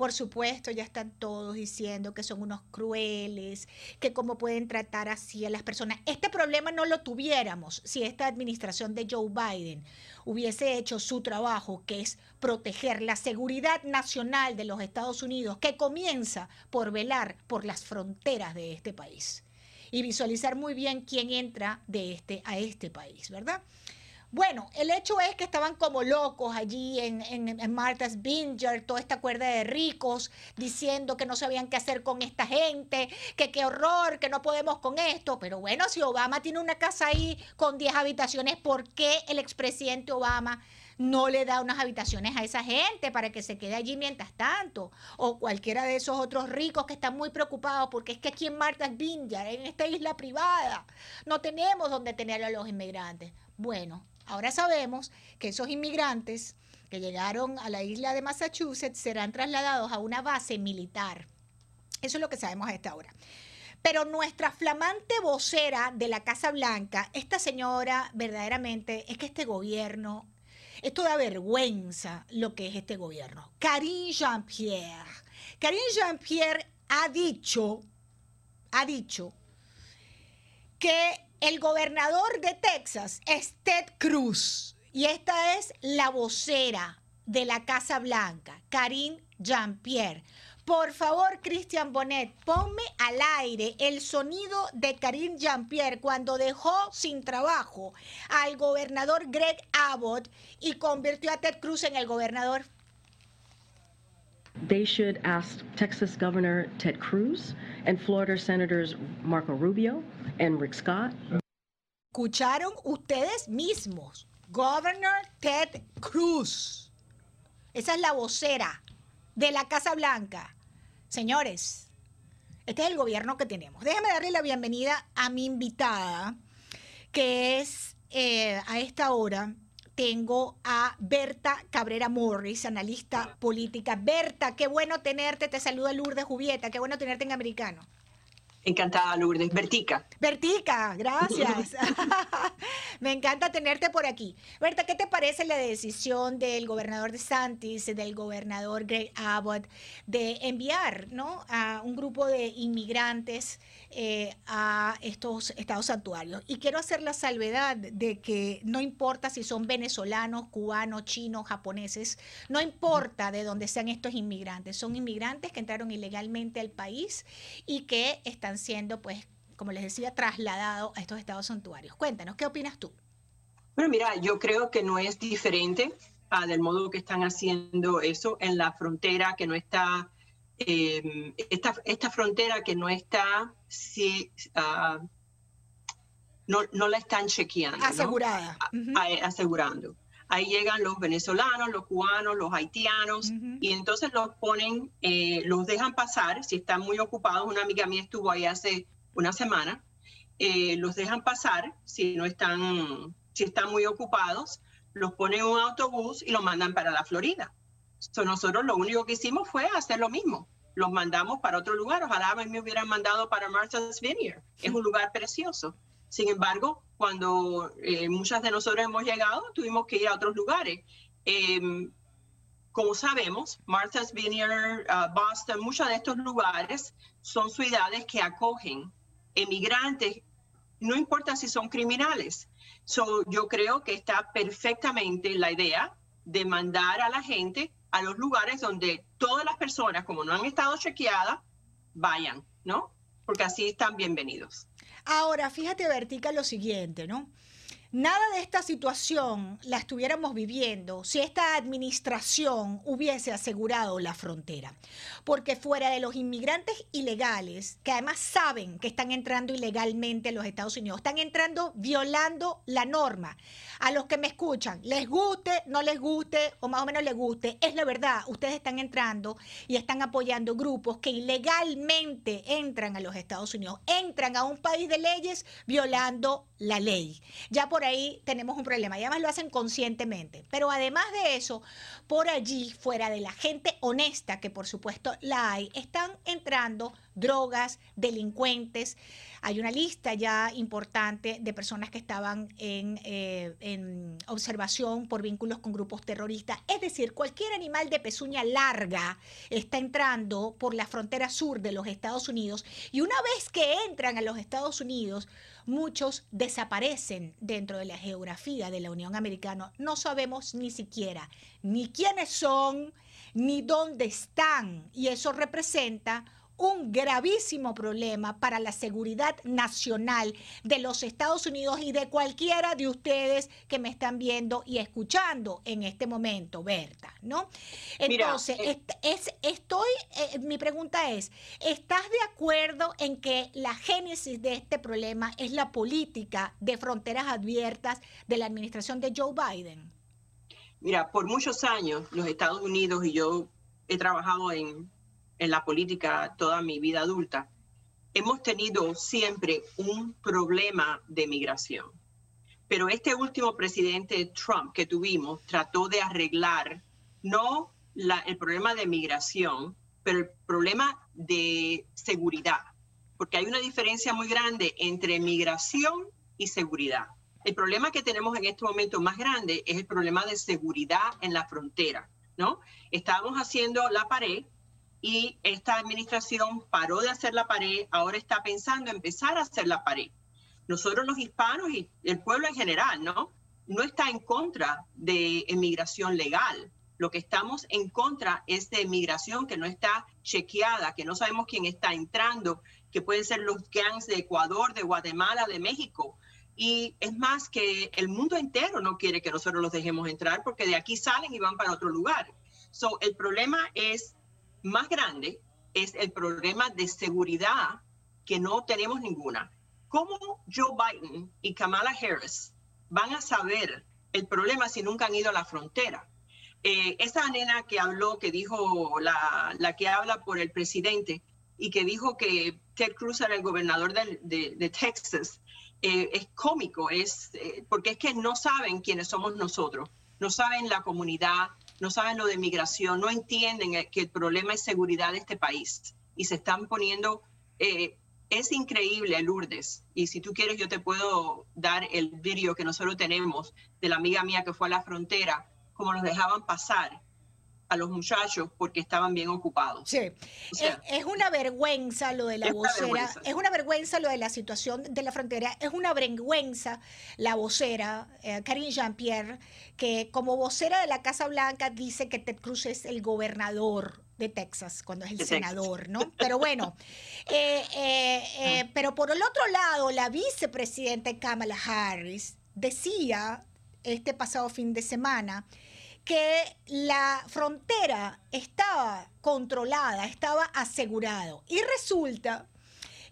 Speaker 1: Por supuesto, ya están todos diciendo que son unos crueles, que cómo pueden tratar así a las personas. Este problema no lo tuviéramos si esta administración de Joe Biden hubiese hecho su trabajo, que es proteger la seguridad nacional de los Estados Unidos, que comienza por velar por las fronteras de este país y visualizar muy bien quién entra de este a este país, ¿verdad? Bueno, el hecho es que estaban como locos allí en, en, Martha's Vineyard, toda esta cuerda de ricos, diciendo que no sabían qué hacer con esta gente, que qué horror, que no podemos con esto. Pero bueno, si Obama tiene una casa ahí con 10 habitaciones, ¿por qué el expresidente Obama no le da unas habitaciones a esa gente para que se quede allí mientras tanto, o cualquiera de esos otros ricos que están muy preocupados porque es que aquí en Martha's Vineyard, en esta isla privada, no tenemos donde tener a los inmigrantes. Bueno, ahora sabemos que esos inmigrantes que llegaron a la isla de Massachusetts serán trasladados a una base militar. Eso es lo que sabemos a esta hora. Pero nuestra flamante vocera de la Casa Blanca, esta señora verdaderamente es que este gobierno, esto da vergüenza lo que es este gobierno. Karine Jean-Pierre. Karine Jean-Pierre ha dicho, ha dicho que el gobernador de Texas es Ted Cruz. Y esta es la vocera de la Casa Blanca, Karine Jean-Pierre. Por favor, Christian Bonnet, ponme al aire el sonido de Karine Jean-Pierre cuando dejó sin trabajo al gobernador Greg Abbott y convirtió a Ted Cruz en el gobernador.
Speaker 15: They should ask Texas Governor Ted Cruz and Florida Senators Marco Rubio and Rick Scott.
Speaker 1: Escucharon ustedes mismos. Governor Ted Cruz. Esa es la vocera de la Casa Blanca. Señores, este es el gobierno que tenemos. Déjame darle la bienvenida a mi invitada, que es eh, a esta hora. Tengo a Berta Cabrera Morris, analista política. Berta, qué bueno tenerte. Te saluda Lourdes Jubieta. Qué bueno tenerte en Americano.
Speaker 16: Encantada, Lourdes. Bertica.
Speaker 1: Bertica, gracias. Me encanta tenerte por aquí. Berta, ¿qué te parece la decisión del gobernador de Santis, del gobernador Greg Abbott, de enviar ¿no? a un grupo de inmigrantes eh, a estos estados santuarios? Y quiero hacer la salvedad de que no importa si son venezolanos, cubanos, chinos, japoneses, no importa de dónde sean estos inmigrantes, son inmigrantes que entraron ilegalmente al país y que están siendo, pues, como les decía, trasladados a estos estados santuarios. Cuéntanos, ¿qué opinas tú?
Speaker 16: Bueno, mira, yo creo que no es diferente ah, del modo que están haciendo eso en la frontera que no está, eh, esta, esta, frontera que no está, si, uh, no, no, la están chequeando.
Speaker 1: Asegurada.
Speaker 16: ¿no? Asegurando. Ahí llegan los venezolanos, los cubanos, los haitianos, uh -huh. y entonces los ponen, eh, los dejan pasar, si están muy ocupados. Una amiga mía estuvo ahí hace una semana, eh, los dejan pasar, si no están, si están muy ocupados, los ponen en un autobús y los mandan para la Florida. So, nosotros lo único que hicimos fue hacer lo mismo. Los mandamos para otro lugar. Ojalá me hubieran mandado para Martha's Vineyard. Es un lugar precioso. Sin embargo, cuando eh, muchas de nosotros hemos llegado, tuvimos que ir a otros lugares. Eh, como sabemos, Martha's Vineyard, uh, Boston, muchos de estos lugares son ciudades que acogen emigrantes, no importa si son criminales. So, yo creo que está perfectamente la idea de mandar a la gente a los lugares donde todas las personas, como no han estado chequeadas, vayan, ¿no? Porque así están bienvenidos.
Speaker 1: Ahora, fíjate, Vertica, lo siguiente, ¿no? Nada de esta situación la estuviéramos viviendo si esta administración hubiese asegurado la frontera. Porque fuera de los inmigrantes ilegales, que además saben que están entrando ilegalmente a los Estados Unidos, están entrando violando la norma. A los que me escuchan, les guste, no les guste o más o menos les guste, es la verdad, ustedes están entrando y están apoyando grupos que ilegalmente entran a los Estados Unidos, entran a un país de leyes violando la ley. Ya por ahí tenemos un problema y además lo hacen conscientemente. Pero además de eso, por allí, fuera de la gente honesta, que por supuesto la hay, están entrando drogas, delincuentes. Hay una lista ya importante de personas que estaban en, eh, en, observación por vínculos con grupos terroristas. Es decir, cualquier animal de pezuña larga está entrando por la frontera sur de los Estados Unidos y una vez que entran a los Estados Unidos, muchos desaparecen dentro de la geografía de la Unión Americana. No sabemos ni siquiera ni quiénes son, ni dónde están. Y eso representa un gravísimo problema para la seguridad nacional de los Estados Unidos y de cualquiera de ustedes que me están viendo y escuchando en este momento, Berta, ¿no? Entonces, Mira, eh, es, estoy, eh, mi pregunta es, ¿estás de acuerdo en que la génesis de este problema es la política de fronteras abiertas de la administración de Joe Biden?
Speaker 16: Mira, por muchos años los Estados Unidos y yo he trabajado en, en la política toda mi vida adulta, hemos tenido siempre un problema de migración. Pero este último presidente Trump que tuvimos trató de arreglar no el problema de migración, pero el problema de seguridad, porque hay una diferencia muy grande entre migración y seguridad. El problema que tenemos en este momento más grande es el problema de seguridad en la frontera, ¿no? Estábamos haciendo la pared y esta administración paró de hacer la pared, ahora está pensando en empezar a hacer la pared. Nosotros los hispanos y el pueblo en general, ¿no? No está en contra de inmigración legal. Lo que estamos en contra es de inmigración que no está chequeada, que no sabemos quién está entrando, que pueden ser los gangs de Ecuador, de Guatemala, de México. Y es más que el mundo entero no quiere que nosotros los dejemos entrar porque de aquí salen y van para otro lugar. So, el problema es más grande, es el problema de seguridad que no tenemos ninguna. ¿Cómo Joe Biden y Kamala Harris van a saber el problema si nunca han ido a la frontera? Eh, esa nena que habló, que dijo la, la, que habla por el presidente y que dijo que Ted Cruz era el gobernador de, Texas, eh, es cómico, es, eh, porque es que no saben quiénes somos nosotros, no saben la comunidad, no saben lo de migración, no entienden eh, que el problema es seguridad de este país. Y se están poniendo, es increíble Lourdes, y si tú quieres yo te puedo dar el vídeo que nosotros tenemos de la amiga mía que fue a la frontera, como nos dejaban pasar a los muchachos porque estaban bien ocupados.
Speaker 1: Sí, es, una vergüenza lo de la vocera, es una vergüenza lo de la situación de la frontera, es una vergüenza la vocera, eh, Karine Jean-Pierre, que como vocera de la Casa Blanca dice que Ted Cruz es el gobernador de Texas, cuando es el senador, ¿no? Pero bueno, eh, eh, ah. pero por el otro lado, la vicepresidenta Kamala Harris decía este pasado fin de semana, que la frontera estaba controlada, estaba asegurado. Y resulta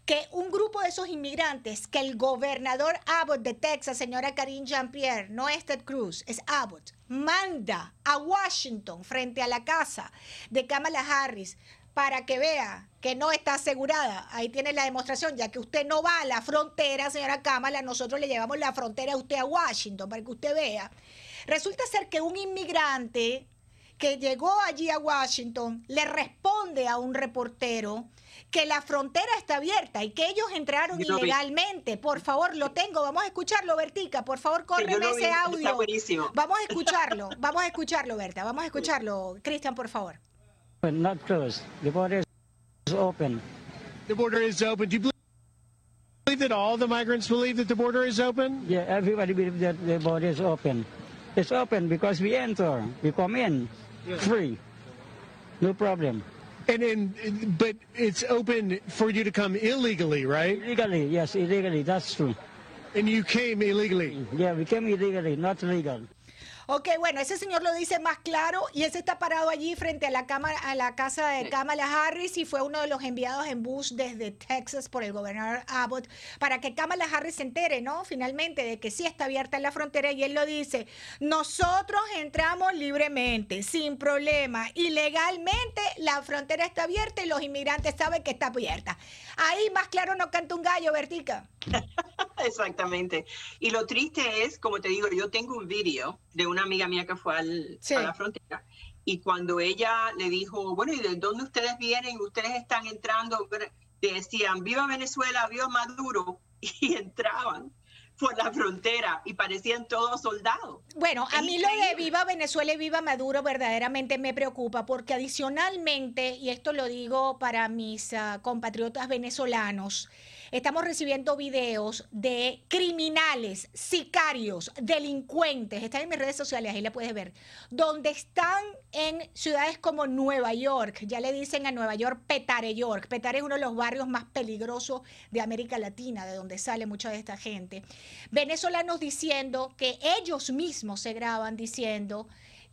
Speaker 1: que un grupo de esos inmigrantes, que el gobernador Abbott de Texas, señora Karine Jean-Pierre, no es Ted Cruz, es Abbott, manda a Washington frente a la casa de Kamala Harris para que vea que no está asegurada. Ahí tiene la demostración, ya que usted no va a la frontera, señora Kamala, nosotros le llevamos la frontera a usted a Washington para que usted vea Resulta ser que un inmigrante que llegó allí a Washington le responde a un reportero que la frontera está abierta y que ellos entraron ilegalmente. Por favor, lo tengo. Vamos a escucharlo, Bertica. Por favor, córreme ese audio. Vamos a escucharlo. Vamos a escucharlo, Berta. Vamos a escucharlo. Cristian, por favor.
Speaker 17: Not closed. The border is open.
Speaker 18: The border is open. Do you believe that all the migrants believe that the border is open?
Speaker 17: Yeah, everybody believes that the border is open. It's open because we enter, we come in, free, no problem.
Speaker 18: And then, but it's open for you to come illegally, right?
Speaker 17: Illegally, yes, illegally, that's true.
Speaker 18: And you came illegally?
Speaker 17: Yeah, we came illegally, not legal.
Speaker 1: Ok, bueno, ese señor lo dice más claro y ese está parado allí frente a la, cámara, a la casa de Kamala Harris y fue uno de los enviados en bus desde Texas por el gobernador Abbott para que Kamala Harris se entere, ¿no? Finalmente de que sí está abierta la frontera y él lo dice, nosotros entramos libremente, sin problema, ilegalmente la frontera está abierta y los inmigrantes saben que está abierta. Ahí más claro no canta un gallo, Vertica.
Speaker 16: Exactamente. Y lo triste es, como te digo, yo tengo un vídeo de una amiga mía que fue al, a la frontera y cuando ella le dijo, bueno, ¿y de dónde ustedes vienen? Ustedes están entrando, decían, viva Venezuela, viva Maduro, y entraban por la frontera y parecían todos soldados.
Speaker 1: Bueno, a mí lo de viva Venezuela y viva Maduro verdaderamente me preocupa porque adicionalmente, y esto lo digo para mis ah, compatriotas venezolanos, Estamos recibiendo videos de criminales, sicarios, delincuentes. Están en mis redes sociales, ahí la puedes ver. Donde están en ciudades como Nueva York. Ya le dicen a Nueva York Petare York. Petare es uno de los barrios más peligrosos de América Latina, de donde sale mucha de esta gente. Venezolanos diciendo que ellos mismos se graban diciendo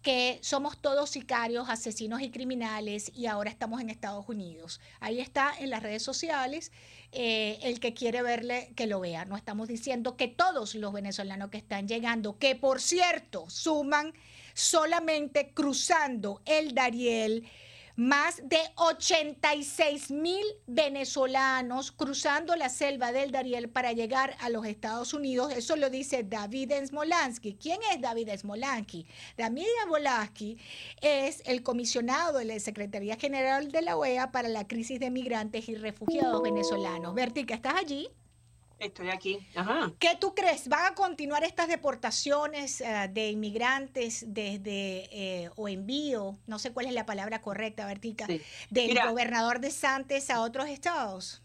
Speaker 1: que somos todos sicarios, asesinos y criminales y ahora estamos en Estados Unidos. Ahí está en las redes sociales. eh, el que quiere verle, que lo vea. No estamos diciendo que todos los venezolanos que están llegando, que por cierto suman solamente cruzando el Dariel, más de 86 mil venezolanos cruzando la selva del Dariel para llegar a los Estados Unidos. Eso lo dice David Smolansky. ¿Quién es David Smolansky? David Smolansky es el comisionado de la Secretaría General de la OEA para la crisis de migrantes y refugiados venezolanos. Bertica, ¿estás allí?
Speaker 16: Estoy aquí. Ajá.
Speaker 1: ¿Qué tú crees? ¿Van a continuar estas deportaciones eh, de inmigrantes desde eh, o envío, no sé cuál es la palabra correcta, Bertica,
Speaker 16: Sí.
Speaker 1: del
Speaker 16: Mira.
Speaker 1: gobernador de Santos a otros estados?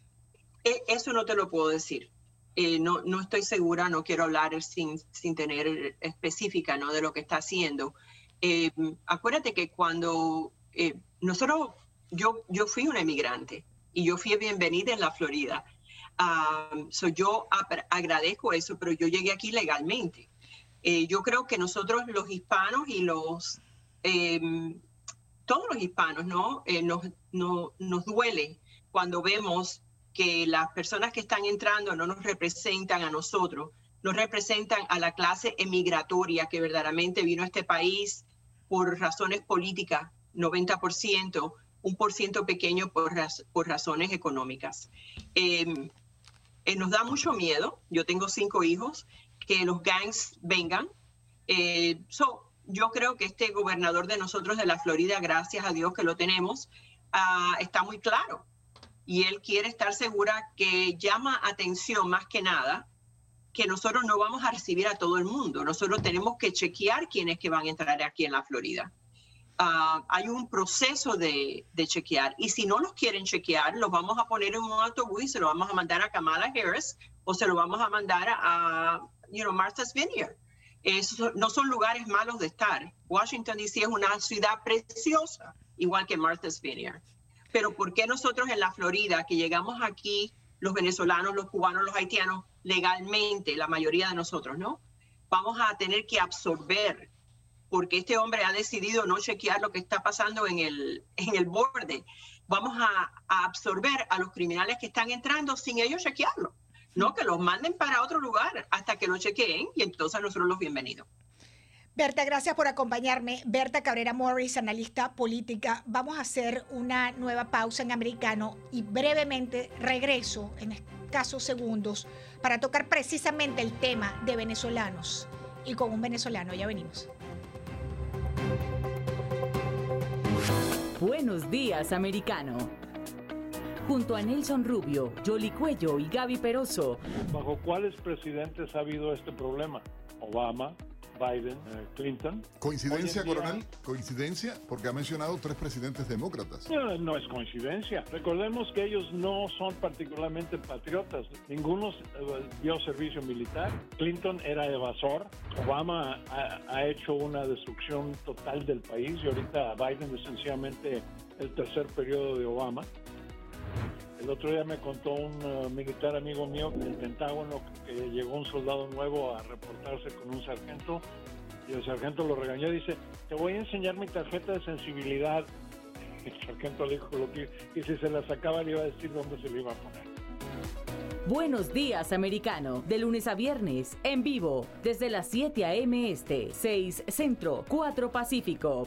Speaker 16: E- Eso no te lo puedo decir. Eh, no, no estoy segura, no quiero hablar sin, sin tener específica ¿no? de lo que está haciendo. Eh, acuérdate que cuando eh, nosotros, yo, yo fui una emigrante y yo fui bienvenida en la Florida. So yo agradezco eso, pero yo llegué aquí legalmente. Eh, yo creo que nosotros los hispanos y los, em, todos los hispanos, ¿no? Eh, nos, no- nos duele cuando vemos que las personas que están entrando no nos representan a nosotros, nos representan a la clase emigratoria que verdaderamente vino a este país por razones políticas, 90%, un por ciento pequeño por razones económicas. Em, eh, nos da mucho miedo, yo tengo cinco hijos, que los gangs vengan. Eh, so, yo creo que este gobernador de nosotros de la Florida, gracias a Dios que lo tenemos, ah, está muy claro. Y él quiere estar segura que llama atención más que nada que nosotros no vamos a recibir a todo el mundo. Nosotros tenemos que chequear quiénes que van a entrar aquí en la Florida. Ah, hay un proceso de, de chequear. Y si no los quieren chequear, los vamos a poner en un autobús y se lo vamos a mandar a Kamala Harris o se lo vamos a mandar a, you know, Martha's Vineyard. Eso no son lugares malos de estar. Washington, D.C. es una ciudad preciosa, igual que Martha's Vineyard. Pero ¿por qué nosotros en la Florida, que llegamos aquí, los venezolanos, los cubanos, los haitianos, legalmente, la mayoría de nosotros, ¿no? Vamos a tener que absorber, porque este hombre ha decidido no chequear lo que está pasando en el, en el borde. Vamos a, a absorber a los criminales que están entrando sin ellos chequearlo. No, que los manden para otro lugar hasta que lo chequeen y entonces nosotros los bienvenidos.
Speaker 1: Berta, gracias por acompañarme. Berta Cabrera Morris, analista política. Vamos a hacer una nueva pausa en americano y brevemente regreso en escasos segundos para tocar precisamente el tema de venezolanos. Y con un venezolano ya venimos.
Speaker 19: Buenos días, americano. Junto a Nelson Rubio, Jolly Cuello y Gaby Peroso,
Speaker 12: ¿Bajo cuáles presidentes ha habido este problema? Obama, Biden, eh, Clinton.
Speaker 20: ¿Coincidencia,
Speaker 12: día-
Speaker 20: coronel? ¿Coincidencia? Porque ha mencionado tres presidentes demócratas.
Speaker 12: No, no es coincidencia. Recordemos que ellos no son particularmente patriotas. Ninguno eh, dio servicio militar. Clinton era evasor. Obama ha, ha hecho una destrucción total del país y ahorita Biden es sencillamente el tercer periodo de Obama. El otro día me contó un eh, militar amigo mío del Pentágono que llegó un soldado nuevo a reportarse con un sargento y el sargento lo regañó y dice, te voy a enseñar mi tarjeta de sensibilidad. El sargento le dijo lo que y si se la sacaba le iba a decir dónde se le iba a poner.
Speaker 19: Buenos días, americano. De lunes a viernes, en vivo, desde las 7 a.m. Este, 6 Centro, 4 Pacífico.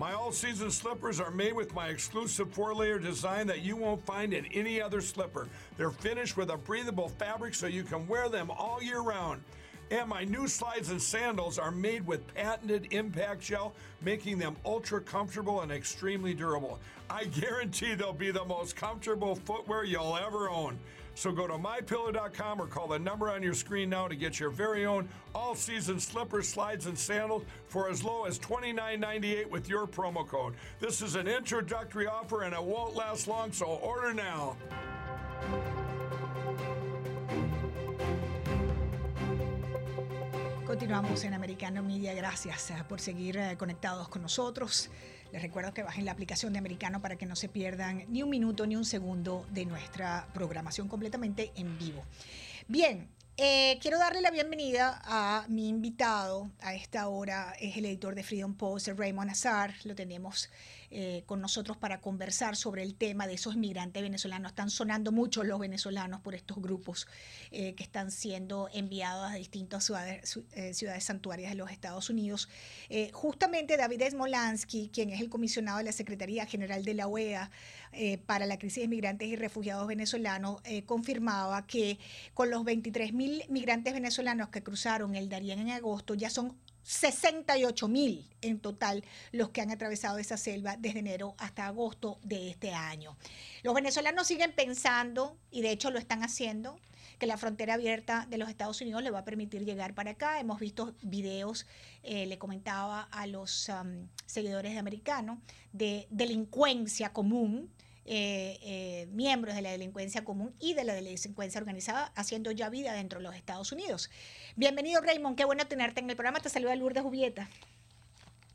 Speaker 9: My all season slippers are made with my exclusive four layer design that you won't find in any other slipper. They're finished with a breathable fabric so you can wear them all year round. And my new slides and sandals are made with patented impact gel, making them ultra comfortable and extremely durable. I guarantee they'll be the most comfortable footwear you'll ever own. So go to mypillow.com or call the number on your screen now to get your very own all season slippers, slides, and sandals for as low as $29.98 with your promo code. This is an introductory offer and it won't last long, so order now.
Speaker 1: Continuamos en Americano Media. Gracias eh, por seguir eh, conectados con nosotros. Les recuerdo que bajen la aplicación de Americano para que no se pierdan ni un minuto ni un segundo de nuestra programación completamente en vivo. Bien, eh, quiero darle la bienvenida a mi invitado a esta hora, es el editor de Freedom Post, Raymond Azar. Lo tenemos eh, con nosotros para conversar sobre el tema de esos migrantes venezolanos. Están sonando mucho los venezolanos por estos grupos eh, que están siendo enviados a distintas ciudades, eh, ciudades santuarias de los Estados Unidos. justamente David Smolansky, quien es el comisionado de la Secretaría General de la OEA para la crisis de migrantes y refugiados venezolanos, confirmaba que con los 23 mil migrantes venezolanos que cruzaron el Darién en agosto, ya son 68 mil en total los que han atravesado esa selva desde enero hasta agosto de este año. Los venezolanos siguen pensando, y de hecho lo están haciendo, que la frontera abierta de los Estados Unidos le va a permitir llegar para acá. Hemos visto videos, eh, le comentaba a los um, seguidores de Americano, de delincuencia común eh, eh, miembros de la delincuencia común y de la delincuencia organizada haciendo ya vida dentro de los Estados Unidos. Bienvenido Raymond, qué bueno tenerte en el programa. Te saluda Lourdes Jubieta.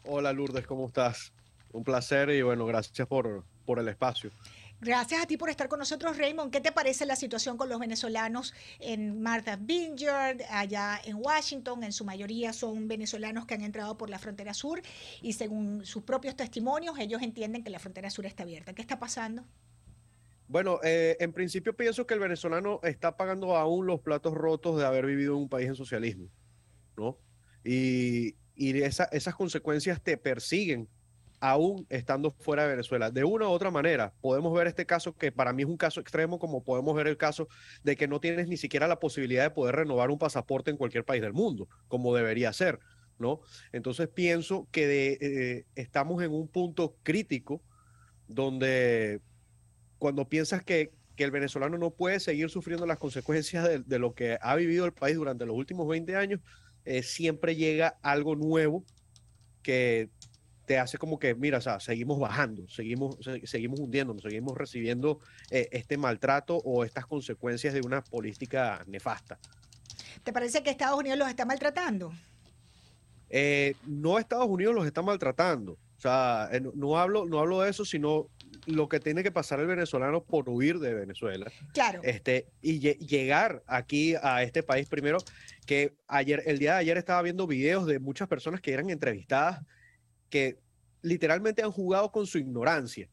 Speaker 21: Hola Lourdes, ¿cómo estás? Un placer y bueno, gracias por, por el espacio.
Speaker 1: Gracias a ti por estar con nosotros, Raymond. ¿Qué te parece la situación con los venezolanos en Martha Vineyard, allá en Washington? En su mayoría son venezolanos que han entrado por la frontera sur y según sus propios testimonios, ellos entienden que la frontera sur está abierta. ¿Qué está pasando?
Speaker 21: Bueno, eh, en principio pienso que el venezolano está pagando aún los platos rotos de haber vivido en un país en socialismo, ¿no? Y, y esas consecuencias te persiguen aún estando fuera de Venezuela. De una u otra manera, podemos ver este caso que para mí es un caso extremo, como podemos ver el caso de que no tienes ni siquiera la posibilidad de poder renovar un pasaporte en cualquier país del mundo, como debería ser, ¿no? Entonces pienso que eh, estamos en un punto crítico donde cuando piensas que, el venezolano no puede seguir sufriendo las consecuencias de, lo que ha vivido el país durante los últimos 20 años, eh, siempre llega algo nuevo que te hace como que, mira, o sea, seguimos bajando, seguimos, seguimos hundiéndonos, seguimos recibiendo eh, este maltrato o estas consecuencias de una política nefasta.
Speaker 1: ¿Te parece que Estados Unidos los está maltratando?
Speaker 21: Eh, no Estados Unidos los está maltratando. O sea, eh, no, hablo, no hablo de eso, sino lo que tiene que pasar el venezolano por huir de Venezuela.
Speaker 1: Claro.
Speaker 21: Este, y llegar aquí a este país primero, que ayer, el día de ayer estaba viendo videos de muchas personas que eran entrevistadas que literalmente han jugado con su ignorancia,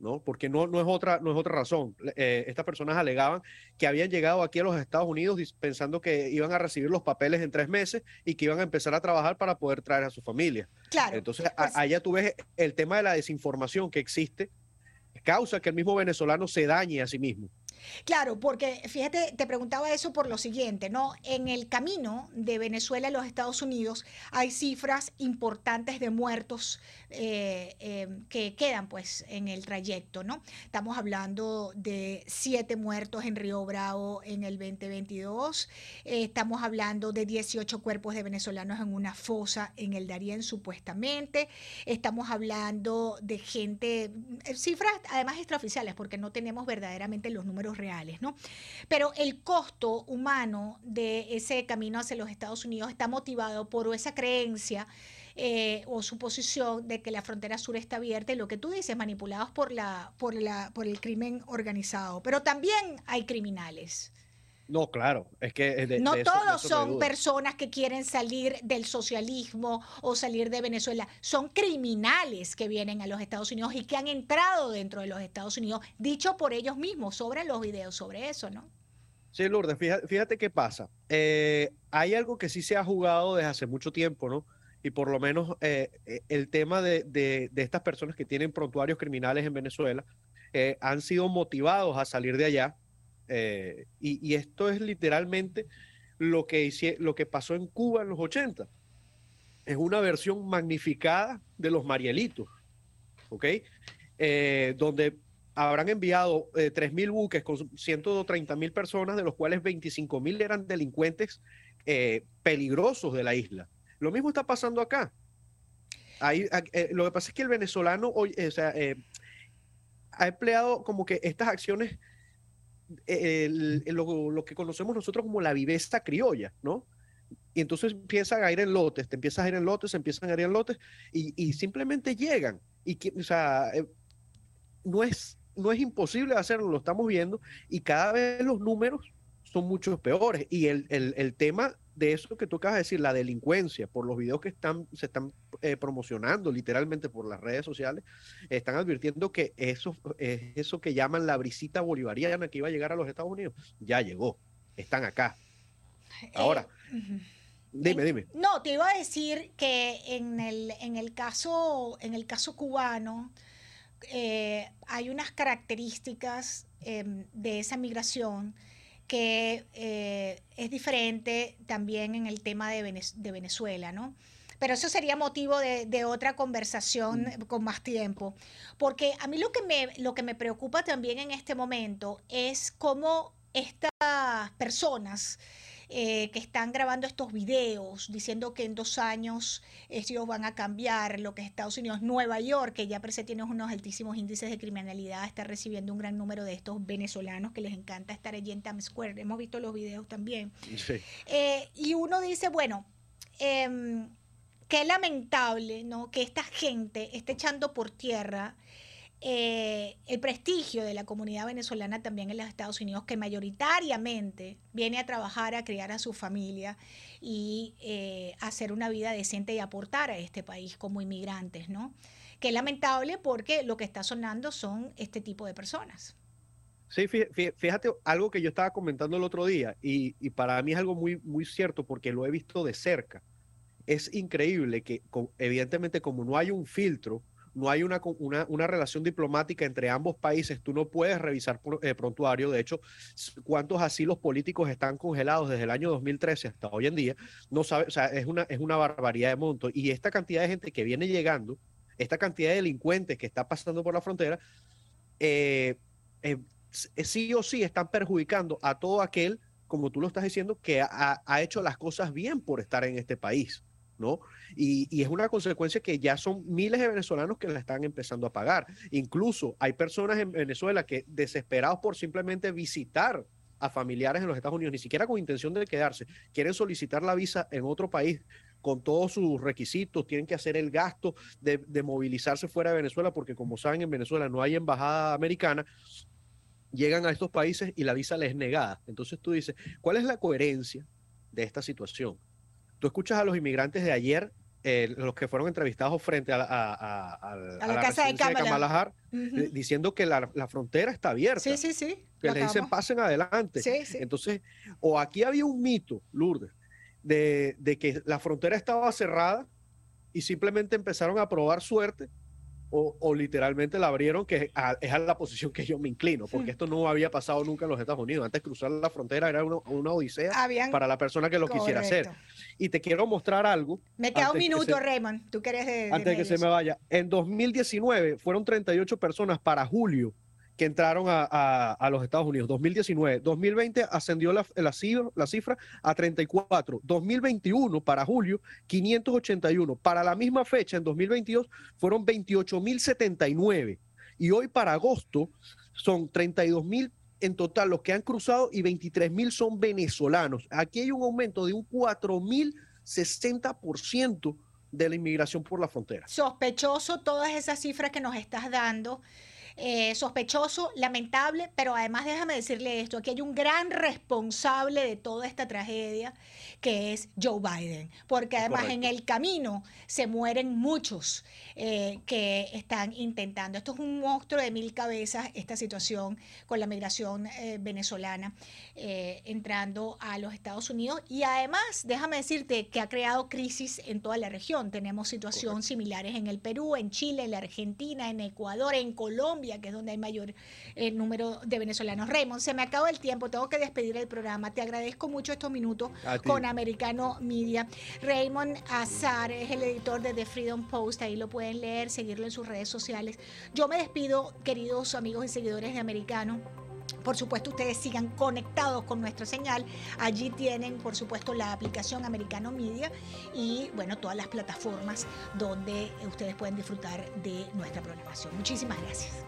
Speaker 21: ¿no? Porque no, no, es, otra, no es otra razón. Eh, estas personas alegaban que habían llegado aquí a los Estados Unidos pensando que iban a recibir los papeles en tres meses y que iban a empezar a trabajar para poder traer a su familia.
Speaker 1: Claro.
Speaker 21: Entonces, pues allá tú ves el tema de la desinformación que existe, causa que el mismo venezolano se dañe a sí mismo.
Speaker 1: Claro, porque fíjate, te preguntaba eso por lo siguiente, ¿no? En el camino de Venezuela a los Estados Unidos hay cifras importantes de muertos eh, em, que quedan pues en el trayecto, ¿no? Estamos hablando de siete muertos en Río Bravo en el 2022, eh, estamos hablando de 18 cuerpos de venezolanos en una fosa en el Darién supuestamente, estamos hablando de gente, eh, cifras además extraoficiales porque no tenemos verdaderamente los números reales, ¿no? Pero el costo humano de ese camino hacia los Estados Unidos está motivado por esa creencia eh, o suposición de que la frontera sur está abierta y lo que tú dices, manipulados por, la, por, la, por el crimen organizado. Pero también hay criminales.
Speaker 21: No, claro, es que...
Speaker 1: no todos son personas que quieren salir del socialismo o salir de Venezuela, son criminales que vienen a los Estados Unidos y que han entrado dentro de los Estados Unidos, dicho por ellos mismos, sobre los videos sobre eso, ¿no?
Speaker 21: Sí, Lourdes, fíjate, qué pasa. Eh, hay algo que sí se ha jugado desde hace mucho tiempo, ¿no? Y por lo menos eh, eh, el tema de, de, estas personas que tienen prontuarios criminales en Venezuela han sido motivados a salir de allá eh, y, esto es literalmente lo que, lo que pasó en Cuba en los 80. Es una versión magnificada de los Marielitos, ¿ok? Eh, donde habrán enviado eh, 3.000 buques con 130.000 personas, de los cuales 25.000 eran delincuentes eh, peligrosos de la isla. Lo mismo está pasando acá. Ahí, lo que pasa es que el venezolano hoy, o sea, ha empleado como que estas acciones, lo que conocemos nosotros como la viveza criolla, ¿no? Y entonces empiezan a ir en lotes, te empiezas a ir en lotes, empiezan a ir en lotes y, y simplemente llegan. Y que, o sea, eh, no es, no es imposible hacerlo, lo estamos viendo y cada vez los números son mucho peores. Y el, el- el tema de eso que tú acabas de decir, la delincuencia, por los videos que están, se están eh, promocionando literalmente por las redes sociales, están advirtiendo que eso es eso que llaman la brisita bolivariana que iba a llegar a los Estados Unidos, ya llegó, están acá. Ahora,
Speaker 1: Ujú.
Speaker 21: dime, dime.
Speaker 1: No, te iba a decir que en el, en el caso, en el caso cubano, eh, hay unas características em, de esa migración que eh, es diferente también en el tema de Venezuela, ¿no? Pero eso sería motivo de, de otra conversación con más tiempo. Porque a mí lo que, me, lo que me preocupa también en este momento es cómo estas personas eh, que están grabando estos videos diciendo que en dos años ellos van a cambiar lo que es Estados Unidos, Nueva York, que ya parece tiene unos altísimos índices de criminalidad, está recibiendo un gran número de estos venezolanos que les encanta estar allí en Times Square. Hemos visto los videos también.
Speaker 21: Sí.
Speaker 1: Eh, y uno dice, bueno, em, qué lamentable, ¿no? Que esta gente esté echando por tierra eh, el prestigio de la comunidad venezolana también en los Estados Unidos, que mayoritariamente viene a trabajar, a criar a su familia y eh, hacer una vida decente y aportar a este país como inmigrantes, ¿no? Qué lamentable porque lo que está sonando son este tipo de personas.
Speaker 21: Sí, fí- fí- fíjate algo que yo estaba comentando el otro día y, y para mí es algo muy, muy cierto porque lo he visto de cerca. Es increíble que evidentemente como no hay un filtro, no hay una, una, relación diplomática entre ambos países, tú no puedes revisar por- eh, prontuario. De hecho, cuántos asilos políticos están congelados desde el año 2013 hasta hoy en día, no sabe, o sea, es una, es una barbaridad de monto. Y esta cantidad de gente que viene llegando, esta cantidad de delincuentes que está pasando por la frontera, eh, eh, sí o sí están perjudicando a todo aquel, como tú lo estás diciendo, que ha hecho las cosas bien por estar en este país, ¿no? Y, es una consecuencia que ya son miles de venezolanos que la están empezando a pagar. Incluso hay personas en Venezuela que desesperados por simplemente visitar a familiares en los Estados Unidos, ni siquiera con intención de quedarse, quieren solicitar la visa en otro país con todos sus requisitos, tienen que hacer el gasto de movilizarse fuera de Venezuela, porque como saben, en Venezuela no hay embajada americana, llegan a estos países y la visa les es negada. Entonces tú dices, ¿cuál es la coherencia de esta situación? Tú escuchas a los inmigrantes de ayer, eh, los que fueron entrevistados frente a, la- a- a- a- a
Speaker 1: la casa de Kamala.
Speaker 21: Diciendo que la, la frontera está abierta.
Speaker 1: Sí, sí, sí.
Speaker 21: Que le dicen pasen adelante.
Speaker 1: Sí, sí.
Speaker 21: Entonces, o aquí había un mito, Lourdes, de, de que la frontera estaba cerrada y simplemente empezaron a probar suerte, o, o literalmente la abrieron, que a- es a la posición que yo me inclino, porque esto no había pasado nunca en los Estados Unidos. Antes cruzar la frontera era una, una odisea
Speaker 1: Habían-
Speaker 21: para la persona que lo quisiera hacer. Y te quiero mostrar algo.
Speaker 1: Me queda un
Speaker 21: que
Speaker 1: minuto,
Speaker 21: se-
Speaker 1: Raymond. Tú que eres de, de
Speaker 21: antes de que se me vaya. En 2019 fueron 38 personas para julio que entraron a, los Estados Unidos. 2019. 2020 ascendió la, la cifra, la cifra a 34. 2021 para julio, 581. Para la misma fecha, en 2022, fueron 28.079. Y hoy para agosto son 32.000 en total los que han cruzado y 23.000 son venezolanos. Aquí hay un aumento de un 4.060% de la inmigración por la frontera.
Speaker 1: Sospechoso todas esas cifras que nos estás dando. Eh, sospechoso, lamentable, pero además déjame decirle esto, aquí hay un gran responsable de toda esta tragedia, que es Joe Biden, porque además en el camino se mueren muchos eh, que están intentando. Esto es un monstruo de mil cabezas, esta situación con la migración eh, venezolana entrando a los Estados Unidos y además, déjame decirte que ha creado crisis en toda la región. Tenemos situaciones similares en el Perú, en Chile, en la Argentina, en Ecuador, en Colombia, Colombia, que es donde hay mayor eh, número de venezolanos. Raymond, se me acabó el tiempo, tengo que despedir el programa. Te agradezco mucho estos minutos con Americano Media. Raymond Azar es el editor de The Freedom Post, ahí lo pueden leer, seguirlo en sus redes sociales. Yo me despido, queridos amigos y seguidores de Americano. Por supuesto, ustedes sigan conectados con nuestra señal. Allí tienen, por supuesto, la aplicación Americano Media y, bueno, todas las plataformas donde ustedes pueden disfrutar de nuestra programación. Muchísimas gracias.